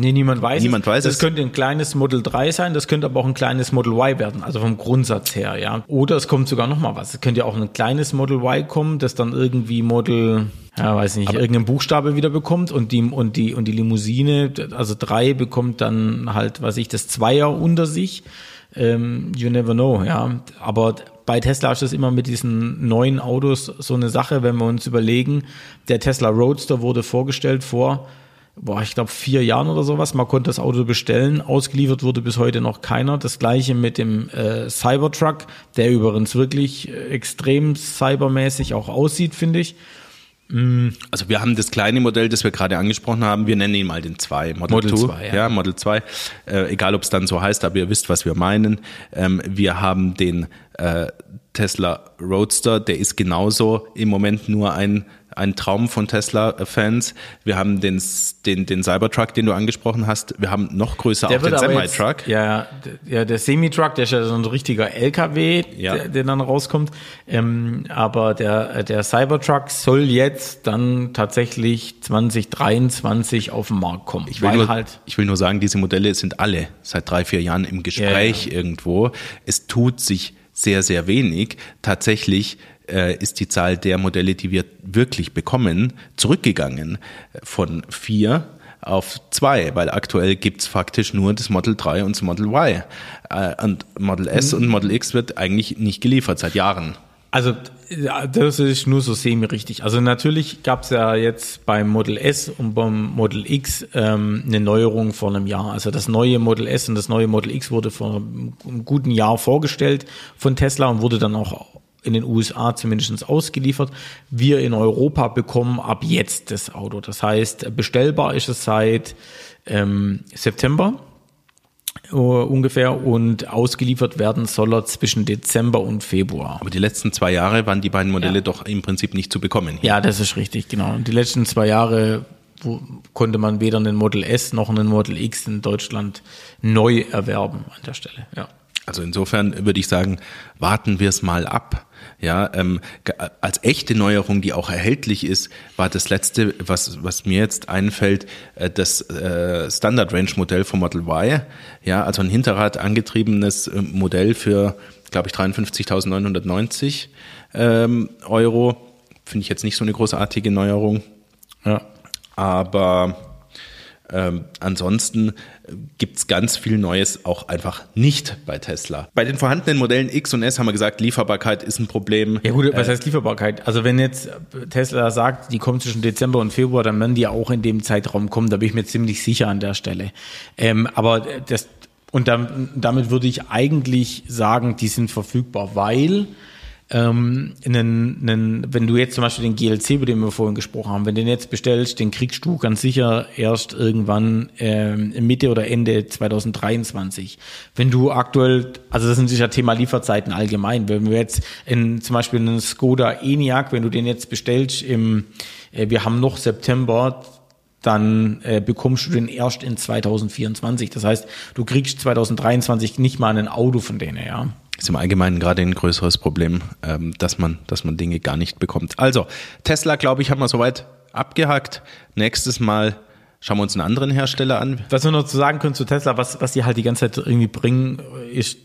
Nee, niemand weiß Niemand es. weiß das es. könnte ein kleines Model 3 sein, das könnte aber auch ein kleines Model Y werden, also vom Grundsatz her, ja. Oder es kommt sogar noch mal was. Es könnte ja auch ein kleines Model Y kommen, das dann irgendwie Model, ja, weiß nicht, irgendeinen Buchstabe wieder bekommt und die, und die, und die Limousine, also 3 bekommt dann halt, weiß ich, das Zweier unter sich. Ähm, you never know, ja. Aber bei Tesla ist das immer mit diesen neuen Autos so eine Sache, wenn wir uns überlegen, der Tesla Roadster wurde vorgestellt vor boah, ich glaube, vier Jahren oder sowas. Man konnte das Auto bestellen. Ausgeliefert wurde bis heute noch keiner. Das gleiche mit dem äh, Cybertruck, der übrigens wirklich äh, extrem cybermäßig auch aussieht, finde ich. Also wir haben das kleine Modell, das wir gerade angesprochen haben, wir nennen ihn mal den 2, Model, Model 2. 2, ja. ja. Model 2, äh, egal ob es dann so heißt, aber ihr wisst, was wir meinen. Ähm, wir haben den äh, Tesla Roadster, der ist genauso im Moment nur ein, ein Traum von Tesla-Fans. Wir haben den, den, den Cybertruck, den du angesprochen hast. Wir haben noch größer auch den Semi-Truck. Ja, ja, der Semi-Truck, der ist ja so ein richtiger LKW, Ja. der, der dann rauskommt. Ähm, aber der, der Cybertruck soll jetzt dann tatsächlich 2023 auf den Markt kommen. Ich will, nur, halt ich will nur sagen, diese Modelle sind alle seit drei, vier Jahren im Gespräch irgendwo. Es tut sich sehr, sehr wenig. Tatsächlich äh, ist die Zahl der Modelle, die wir wirklich bekommen, zurückgegangen von vier auf zwei, weil aktuell gibt's faktisch nur das Model 3 und das Model Y. Äh, und Model S und Model X wird eigentlich nicht geliefert seit Jahren. Also das ist nur so semi-richtig. Also natürlich gab es ja jetzt beim Model S und beim Model X ähm, eine Neuerung vor einem Jahr. Also das neue Model S und das neue Model X wurde vor einem guten Jahr vorgestellt von Tesla und wurde dann auch in den USA zumindest ausgeliefert. Wir in Europa bekommen ab jetzt das Auto. Das heißt, bestellbar ist es seit ähm, September äh, ungefähr und ausgeliefert werden soll er zwischen Dezember und Februar. Aber die letzten zwei Jahre waren die beiden Modelle Ja. doch im Prinzip nicht zu bekommen. Ja, das ist richtig, genau. Und die letzten zwei Jahre wo, konnte man weder einen Model S noch einen Model X in Deutschland neu erwerben an der Stelle. Ja. Also insofern würde ich sagen, warten wir es mal ab. Ja, ähm, als echte Neuerung, die auch erhältlich ist, war das letzte, was, was mir jetzt einfällt, äh, das äh, Standard Range Modell vom Model Y. Ja, also ein Hinterrad angetriebenes äh, Modell für, glaube ich, 53.990 ähm, Euro. Finde ich jetzt nicht so eine großartige Neuerung. ja. Aber ähm, ansonsten gibt's ganz viel Neues auch einfach nicht bei Tesla. Bei den vorhandenen Modellen X und S haben wir gesagt, Lieferbarkeit ist ein Problem. Ja gut, was heißt Lieferbarkeit? Also wenn jetzt Tesla sagt, die kommt zwischen Dezember und Februar, dann werden die auch in dem Zeitraum kommen. Da bin ich mir ziemlich sicher an der Stelle. Ähm, aber das und damit würde ich eigentlich sagen, die sind verfügbar, weil ähm, einen, einen, wenn du jetzt zum Beispiel den GLC, über den wir vorhin gesprochen haben, wenn du den jetzt bestellst, den kriegst du ganz sicher erst irgendwann ähm, Mitte oder Ende 2023. Wenn du aktuell, also das ist sicher Thema Lieferzeiten allgemein, wenn wir jetzt in, zum Beispiel einen Skoda ENIAC, wenn du den jetzt bestellst im, äh, wir haben noch September, dann äh, bekommst du den erst in 2024. Das heißt, du kriegst 2023 nicht mal ein Auto von denen, ja. Ist im Allgemeinen gerade ein größeres Problem, ähm, dass man, dass man Dinge gar nicht bekommt. Also, Tesla, glaube ich, haben wir soweit abgehakt. Nächstes Mal schauen wir uns einen anderen Hersteller an. Was wir noch zu sagen können zu Tesla, was, was die halt die ganze Zeit irgendwie bringen, ist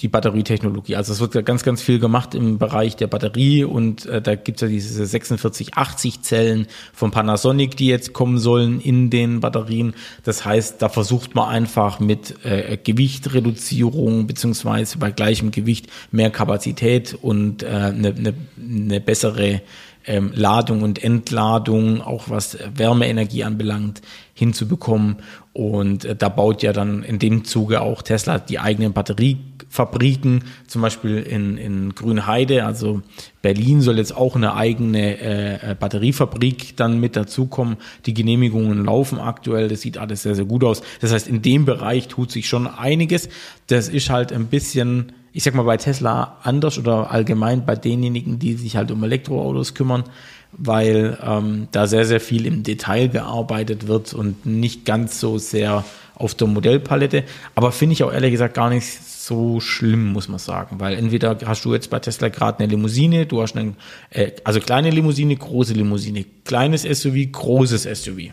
die Batterietechnologie. Also es wird ja ganz, ganz viel gemacht im Bereich der Batterie und äh, da gibt's ja diese 4680 Zellen von Panasonic, die jetzt kommen sollen in den Batterien. Das heißt, da versucht man einfach mit äh, Gewichtreduzierung beziehungsweise bei gleichem Gewicht mehr Kapazität und eine äh, ne, ne, ne bessere ähm, Ladung und Entladung, auch was Wärmeenergie anbelangt, hinzubekommen. Und äh, da baut ja dann in dem Zuge auch Tesla die eigenen Batteriefabriken, zum Beispiel in, in Grünheide, also Berlin soll jetzt auch eine eigene äh, Batteriefabrik dann mit dazukommen. Die Genehmigungen laufen aktuell, das sieht alles sehr, sehr gut aus. Das heißt, in dem Bereich tut sich schon einiges. Das ist halt ein bisschen ich sag mal, bei Tesla anders oder allgemein bei denjenigen, die sich halt um Elektroautos kümmern, weil ähm, da sehr, sehr viel im Detail gearbeitet wird und nicht ganz so sehr auf der Modellpalette. Aber finde ich auch ehrlich gesagt gar nicht so schlimm, muss man sagen, weil entweder hast du jetzt bei Tesla gerade eine Limousine, du hast einen, äh, also kleine Limousine, große Limousine, kleines SUV, großes SUV.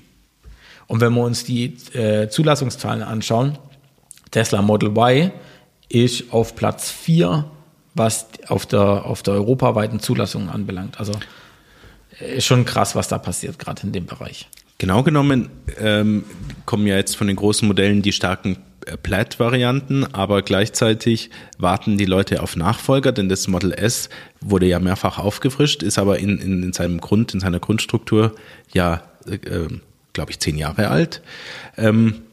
Und wenn wir uns die äh, Zulassungszahlen anschauen, Tesla Model Y ist auf Platz 4, was auf der, auf der europaweiten Zulassung anbelangt. Also äh, ist schon krass, was da passiert, gerade in dem Bereich. Genau genommen ähm, kommen ja jetzt von den großen Modellen die starken äh, Plaid-Varianten, aber gleichzeitig warten die Leute auf Nachfolger, denn das Model S wurde ja mehrfach aufgefrischt, ist aber in, in, in seinem Grund, in seiner Grundstruktur ja, äh, glaube ich, zehn Jahre alt. Ähm,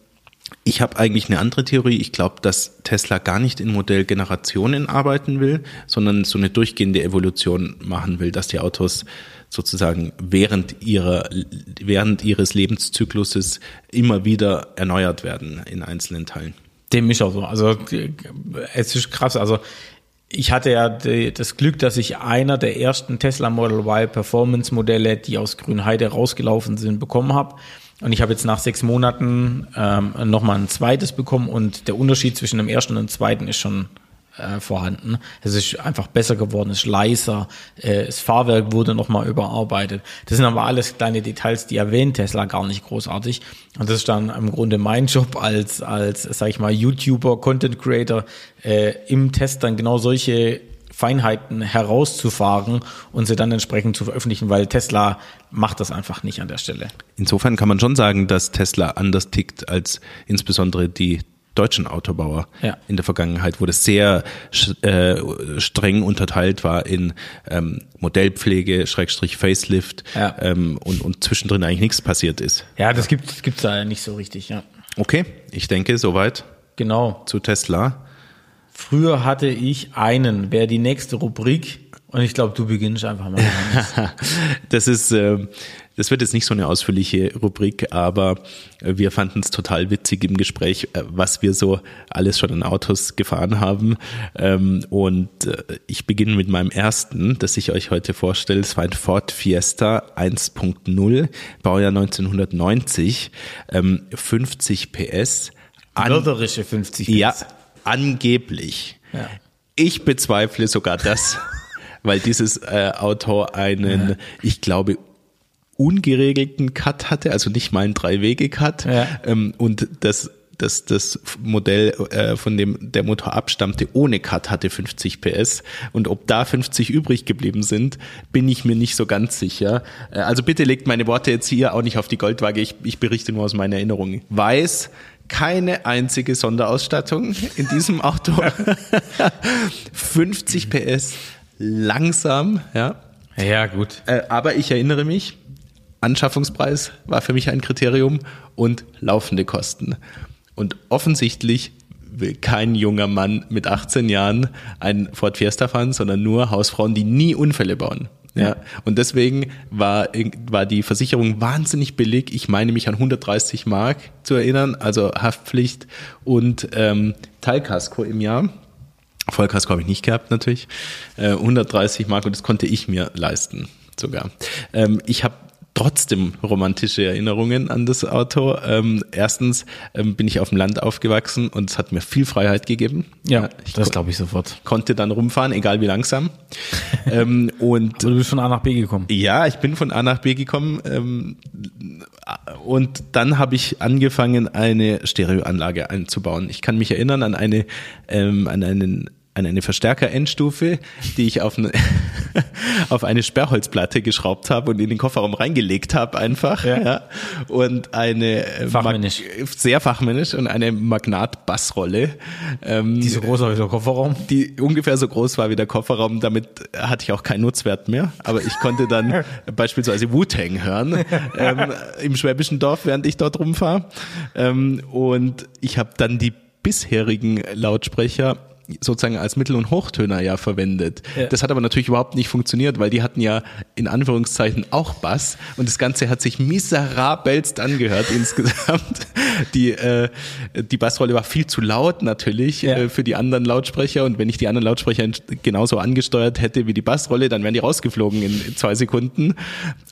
ich habe eigentlich eine andere Theorie. Ich glaube, dass Tesla gar nicht in Modellgenerationen arbeiten will, sondern so eine durchgehende Evolution machen will, dass die Autos sozusagen während ihrer, während ihres Lebenszykluses immer wieder erneuert werden in einzelnen Teilen. Dem ist auch so. Also es ist krass. Also ich hatte ja das Glück, dass ich einer der ersten Tesla Model Y Performance Modelle, die aus Grünheide rausgelaufen sind, bekommen habe. Und ich habe jetzt nach sechs Monaten ähm, nochmal ein zweites bekommen und der Unterschied zwischen dem ersten und dem zweiten ist schon äh, vorhanden. Es ist einfach besser geworden, es ist leiser, äh, das Fahrwerk wurde nochmal überarbeitet. Das sind aber alles kleine Details, die erwähnt Tesla gar nicht großartig. Und das ist dann im Grunde mein Job als, als sag ich mal, YouTuber, Content Creator, äh, im Test dann genau solche Feinheiten herauszufahren und sie dann entsprechend zu veröffentlichen, weil Tesla macht das einfach nicht an der Stelle. Insofern kann man schon sagen, dass Tesla anders tickt als insbesondere die deutschen Autobauer ja. in der Vergangenheit, wo das sehr äh, streng unterteilt war in ähm, Modellpflege, Schrägstrich Facelift ja. ähm, und, und zwischendrin eigentlich nichts passiert ist. Ja, das gibt es da nicht so richtig, ja. Okay, ich denke, soweit. Genau. Zu Tesla. Früher hatte ich einen, wäre die nächste Rubrik. Und ich glaube, du beginnst einfach mal. das ist, äh, das wird jetzt nicht so eine ausführliche Rubrik, aber wir fanden es total witzig im Gespräch, äh, was wir so alles schon an Autos gefahren haben. Ähm, und äh, ich beginne mit meinem ersten, das ich euch heute vorstelle. Es war ein Ford Fiesta 1.0, Baujahr 1990, 50 ähm, PS. Mörderische 50 PS. Ja, angeblich. Ja. Ich bezweifle sogar das, weil dieses äh, Auto einen, ja. ich glaube, ungeregelten Cut hatte, also nicht mal einen Drei-Wege-Cut. Ja. Ähm, und das das, das Modell, äh, von dem der Motor abstammte, ohne Cut hatte 50 PS. Und ob da 50 übrig geblieben sind, bin ich mir nicht so ganz sicher. Äh, also bitte legt meine Worte jetzt hier auch nicht auf die Goldwaage. Ich, ich berichte nur aus meiner Erinnerung. Weiß, keine einzige Sonderausstattung in diesem Auto. 50 PS, langsam, ja. Ja, gut. Äh, aber ich erinnere mich, Anschaffungspreis war für mich ein Kriterium und laufende Kosten. Und offensichtlich will kein junger Mann mit 18 Jahren einen Ford Fiesta fahren, sondern nur Hausfrauen, die nie Unfälle bauen. Ja. Und deswegen war, war die Versicherung wahnsinnig billig. Ich meine mich an 130 Mark zu erinnern, also Haftpflicht und ähm, Teilkasko im Jahr. Vollkasko habe ich nicht gehabt natürlich. Äh, 130 Mark und das konnte ich mir leisten sogar. Ähm, ich habe trotzdem romantische Erinnerungen an das Auto. Ähm, erstens ähm, bin ich auf dem Land aufgewachsen und es hat mir viel Freiheit gegeben. Ja, ich das glaube ich sofort. Konnte dann rumfahren, egal wie langsam. ähm, und Aber du bist von A nach B gekommen. Ja, ich bin von A nach B gekommen. Ähm, und dann habe ich angefangen, eine Stereoanlage einzubauen. Ich kann mich erinnern an eine, ähm, an einen an eine Verstärker-Endstufe, die ich auf eine, auf eine Sperrholzplatte geschraubt habe und in den Kofferraum reingelegt habe einfach. Ja. ja. Und eine äh, fachmännisch. sehr fachmännisch und eine Magnat-Bassrolle. Ähm, die so groß war wie der Kofferraum? Die ungefähr so groß war wie der Kofferraum. Damit hatte ich auch keinen Nutzwert mehr. Aber ich konnte dann beispielsweise Wu-Tang hören ähm, im Schwäbischen Dorf, während ich dort rumfahre. Ähm, und ich habe dann die bisherigen Lautsprecher sozusagen als Mittel- und Hochtöner ja verwendet. Ja. Das hat aber natürlich überhaupt nicht funktioniert, weil die hatten ja in Anführungszeichen auch Bass und das Ganze hat sich miserabelst angehört insgesamt. Die, äh, die Bassrolle war viel zu laut natürlich ja. äh, für die anderen Lautsprecher und wenn ich die anderen Lautsprecher genauso angesteuert hätte wie die Bassrolle, dann wären die rausgeflogen in, in zwei Sekunden.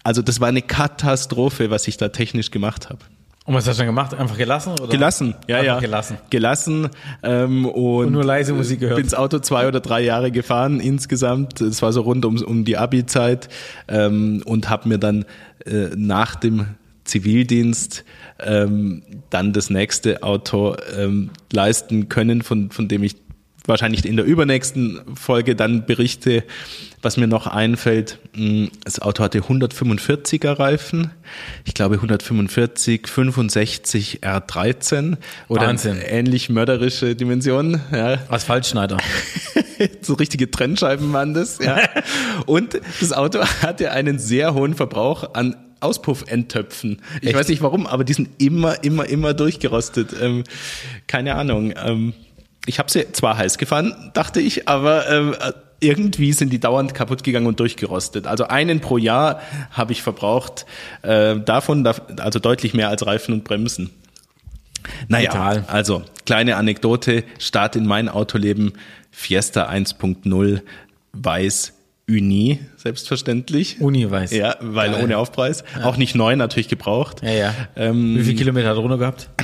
Also das war eine Katastrophe, was ich da technisch gemacht habe. Und was hast du dann gemacht? Einfach gelassen? Oder? Gelassen, ja, Einfach ja. Gelassen. Gelassen. Ähm, und, und nur leise Musik gehört. Bin ins Auto zwei oder drei Jahre gefahren insgesamt. Das war so rund um, um die Abi-Zeit ähm, und habe mir dann äh, nach dem Zivildienst ähm, dann das nächste Auto ähm, leisten können, von, von dem ich wahrscheinlich in der übernächsten Folge dann berichte, was mir noch einfällt. Mm, das Auto hatte 145er Reifen, ich glaube 145, 65 R13 oder Wahnsinn. ähnlich mörderische Dimensionen. Ja. Asphaltschneider. so richtige Trennscheiben waren das. Ja. Und das Auto hatte einen sehr hohen Verbrauch an Auspuffendtöpfen. Ich Echt? weiß nicht warum, aber die sind immer, immer, immer durchgerostet. Ähm, keine Ahnung. Ähm, ich habe sie zwar heiß gefahren, dachte ich, aber ähm, irgendwie sind die dauernd kaputt gegangen und durchgerostet. Also einen pro Jahr habe ich verbraucht. Äh, davon, also deutlich mehr als Reifen und Bremsen. Naja, Total. also kleine Anekdote, Start in mein Autoleben, Fiesta 1.0, weiß, Uni, selbstverständlich. Uni weiß. Ja, weil Geil. ohne Aufpreis. Ja. Auch nicht neu, natürlich gebraucht. Ja, ja. Ähm, Wie viele Kilometer hat er runter gehabt?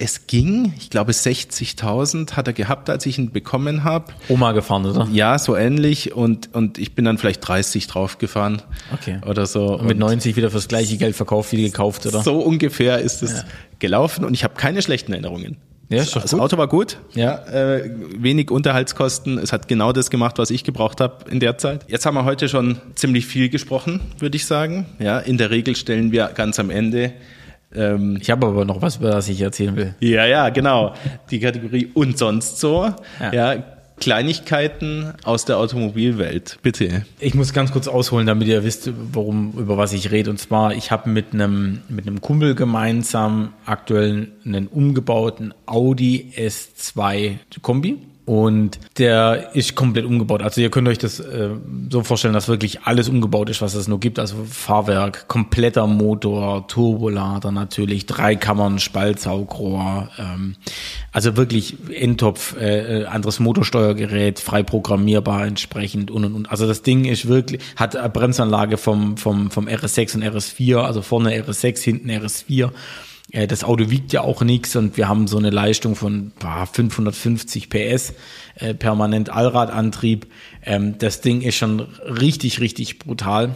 Es ging, ich glaube 60.000 hat er gehabt, als ich ihn bekommen habe. Oma gefahren, oder? Ja, so ähnlich und, und ich bin dann vielleicht 30 drauf gefahren. Okay. Oder so. Und mit und 90 wieder fürs gleiche Geld verkauft wie gekauft, oder? So ungefähr ist es ja. gelaufen und ich habe keine schlechten Erinnerungen. Ja, das, das Auto war gut, ja, äh, wenig Unterhaltskosten. Es hat genau das gemacht, was ich gebraucht habe in der Zeit. Jetzt haben wir heute schon ziemlich viel gesprochen, würde ich sagen. Ja, in der Regel stellen wir ganz am Ende ähm, ich habe aber noch was, was ich erzählen will. Ja, ja, genau. Die Kategorie und sonst so. Ja. ja. Kleinigkeiten aus der Automobilwelt, bitte. Ich muss ganz kurz ausholen, damit ihr wisst, worum, über was ich rede. Und zwar, ich habe mit einem, mit einem Kumpel gemeinsam aktuell einen umgebauten Audi S2 Kombi und der ist komplett umgebaut. Also ihr könnt euch das äh, so vorstellen, dass wirklich alles umgebaut ist, was es nur gibt. Also Fahrwerk, kompletter Motor, Turbolader natürlich, drei Kammern, Spaltsaugrohr. Ähm, also wirklich Endtopf, äh, äh, anderes Motorsteuergerät, frei programmierbar entsprechend und und und. Also das Ding ist wirklich, hat eine Bremsanlage vom, vom, vom RS6 und RS4, also vorne RS6, hinten RS4 äh, das Auto wiegt ja auch nichts und wir haben so eine Leistung von 550 PS, äh, permanent Allradantrieb. Ähm, das Ding ist schon richtig, richtig brutal.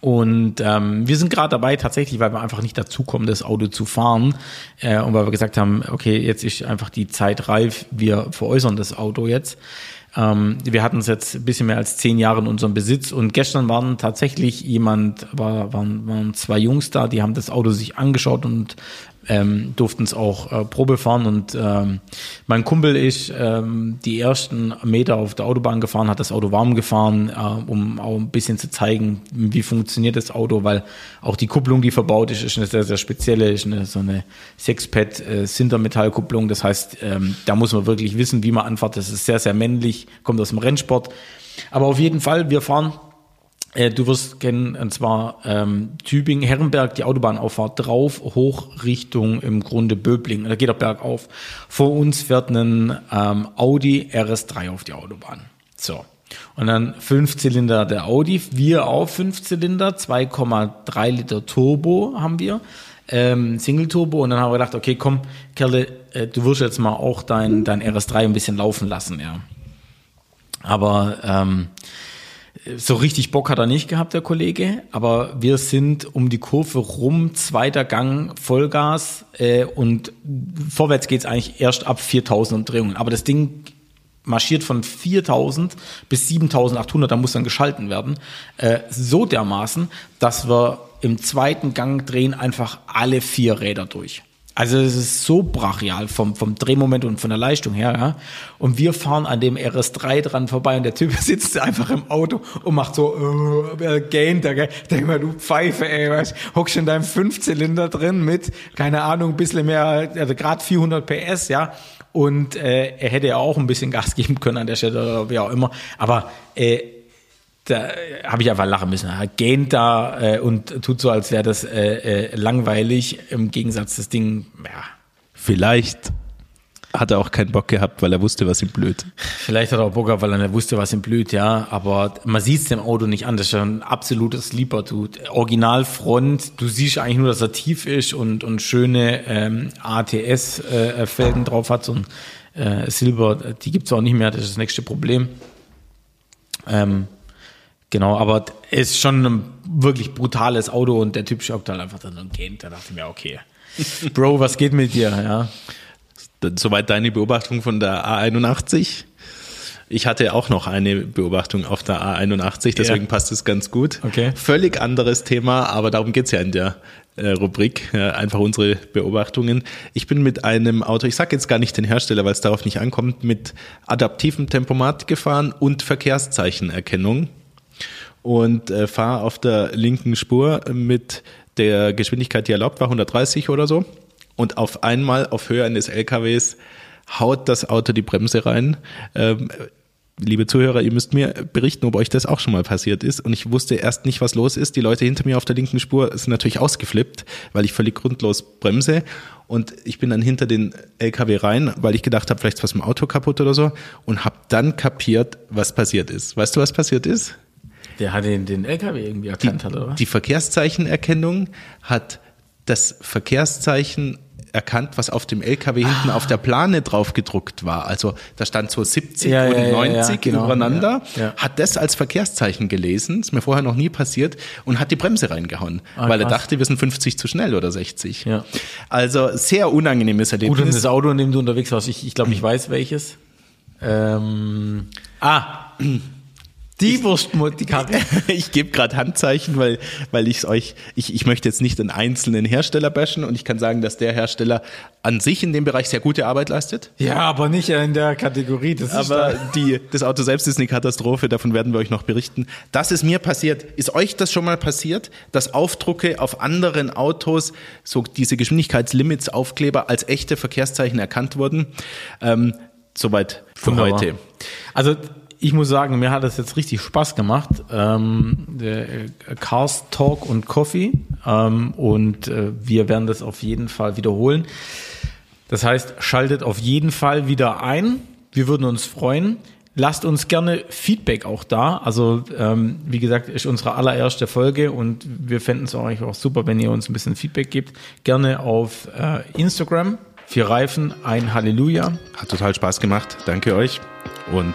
Und ähm, wir sind gerade dabei, tatsächlich, weil wir einfach nicht dazukommen, das Auto zu fahren. Äh, und weil wir gesagt haben, okay, jetzt ist einfach die Zeit reif, wir veräußern das Auto jetzt. Ähm, wir hatten es jetzt ein bisschen mehr als zehn Jahre in unserem Besitz und gestern waren tatsächlich jemand, war, waren, waren zwei Jungs da, die haben das Auto sich angeschaut und ähm, durften es auch äh, Probe fahren und ähm, mein Kumpel ist ähm, die ersten Meter auf der Autobahn gefahren, hat das Auto warm gefahren, äh, um auch ein bisschen zu zeigen, wie funktioniert das Auto, weil auch die Kupplung, die verbaut ist, ist eine sehr, sehr spezielle, ist eine, so eine Sexpad äh, Sintermetallkupplung, das heißt, ähm, da muss man wirklich wissen, wie man anfährt, das ist sehr, sehr männlich, kommt aus dem Rennsport, aber auf jeden Fall, wir fahren du wirst kennen, und zwar ähm, Tübingen, Herrenberg, die Autobahnauffahrt drauf, hoch Richtung im Grunde Böbling. Da geht er bergauf. Vor uns fährt ein ähm, Audi RS3 auf die Autobahn. So. Und dann Fünfzylinder der Audi, wir auch Fünfzylinder, 2,3 Liter Turbo haben wir, ähm, Single Turbo. Und dann haben wir gedacht, okay, komm, Kerle, äh, du wirst jetzt mal auch dein, dein RS3 ein bisschen laufen lassen, ja. Aber ähm, so richtig Bock hat er nicht gehabt, der Kollege, aber wir sind um die Kurve rum, zweiter Gang, Vollgas äh, und vorwärts geht's eigentlich erst ab 4000 Umdrehungen. Aber das Ding marschiert von 4000 bis 7800, da muss dann geschalten werden, äh, so dermaßen, dass wir im zweiten Gang drehen einfach alle vier Räder durch. Also es ist so brachial vom, vom Drehmoment und von der Leistung her. Ja? Und wir fahren an dem RS3 dran vorbei und der Typ sitzt einfach im Auto und macht so, äh, gähnt. Da, denk mal, du Pfeife, ey, was, hockst in deinem Fünfzylinder drin mit, keine Ahnung, ein bisschen mehr, also gerade 400 PS, ja. Und äh, er hätte ja auch ein bisschen Gas geben können an der Stelle oder wie auch immer. Aber äh, da habe ich einfach lachen müssen. Er gähnt da äh, und tut so, als wäre das äh, äh, langweilig. Im Gegensatz das Ding, ja. Vielleicht hat er auch keinen Bock gehabt, weil er wusste, was ihm blüht. Vielleicht hat er auch Bock gehabt, weil er wusste, was ihm blüht, ja. Aber man sieht es dem Auto nicht an. Das ist ja ein absolutes Sleeper, du. Originalfront, du siehst eigentlich nur, dass er tief ist und, und schöne ähm, ATS-Felgen äh, drauf hat. So ein äh, Silber, die gibt's auch nicht mehr, das ist das nächste Problem. Ähm, Genau, aber es ist schon ein wirklich brutales Auto und der Typ schaut halt einfach dann und geht. Da dachte ich mir, okay. Bro, was geht mit dir? Ja. Soweit deine Beobachtung von der A81. Ich hatte auch noch eine Beobachtung auf der A81, deswegen ja. passt es ganz gut. Okay. Völlig anderes Thema, aber darum geht's ja in der äh, Rubrik, einfach unsere Beobachtungen. Ich bin mit einem Auto, ich sage jetzt gar nicht den Hersteller, weil es darauf nicht ankommt, mit adaptivem Tempomat gefahren und Verkehrszeichenerkennung und äh, fahre auf der linken Spur mit der Geschwindigkeit, die erlaubt war, 130 oder so. Und auf einmal auf Höhe eines LKWs haut das Auto die Bremse rein. Ähm, liebe Zuhörer, ihr müsst mir berichten, ob euch das auch schon mal passiert ist. Und ich wusste erst nicht, was los ist. Die Leute hinter mir auf der linken Spur sind natürlich ausgeflippt, weil ich völlig grundlos bremse. Und ich bin dann hinter den LKW rein, weil ich gedacht habe, vielleicht ist was im Auto kaputt oder so. Und habe dann kapiert, was passiert ist. Weißt du, was passiert ist? Der hat den, den LKW irgendwie erkannt, die, hat, oder? Die Verkehrszeichenerkennung hat das Verkehrszeichen erkannt, was auf dem LKW hinten ah. auf der Plane drauf gedruckt war. Also da stand so 70 ja, und ja, 90 ja, genau, übereinander, hat das als Verkehrszeichen gelesen, ist mir vorher noch nie passiert, und hat die Bremse reingehauen, ah, weil er dachte, wir sind 50 zu schnell oder 60. Also sehr unangenehmes Erlebnis. Gut, und das Auto, in dem du unterwegs warst, ich, ich glaube, ich weiß welches. Ähm, ah, die Wurstmut, die Karte. ich gebe gerade Handzeichen, weil, weil ich euch, ich, ich möchte jetzt nicht einen einzelnen Hersteller bashen und ich kann sagen, dass der Hersteller an sich in dem Bereich sehr gute Arbeit leistet. Ja, aber nicht in der Kategorie. Das aber die, das Auto selbst ist eine Katastrophe, davon werden wir euch noch berichten. Das ist mir passiert. Ist euch das schon mal passiert, dass Aufdrucke auf anderen Autos, so diese Geschwindigkeitslimits Aufkleber als echte Verkehrszeichen erkannt wurden? Ähm, soweit für Wunderbar. heute. Also ich muss sagen, mir hat das jetzt richtig Spaß gemacht. Ähm, äh, Cars Talk und Coffee. Ähm, und äh, wir werden das auf jeden Fall wiederholen. Das heißt, schaltet auf jeden Fall wieder ein. Wir würden uns freuen. Lasst uns gerne Feedback auch da. Also ähm, wie gesagt, ist unsere allererste Folge und wir fänden es eigentlich auch super, wenn ihr uns ein bisschen Feedback gibt. Gerne auf äh, Instagram. Vier Reifen, ein Halleluja. Hat total Spaß gemacht. Danke euch und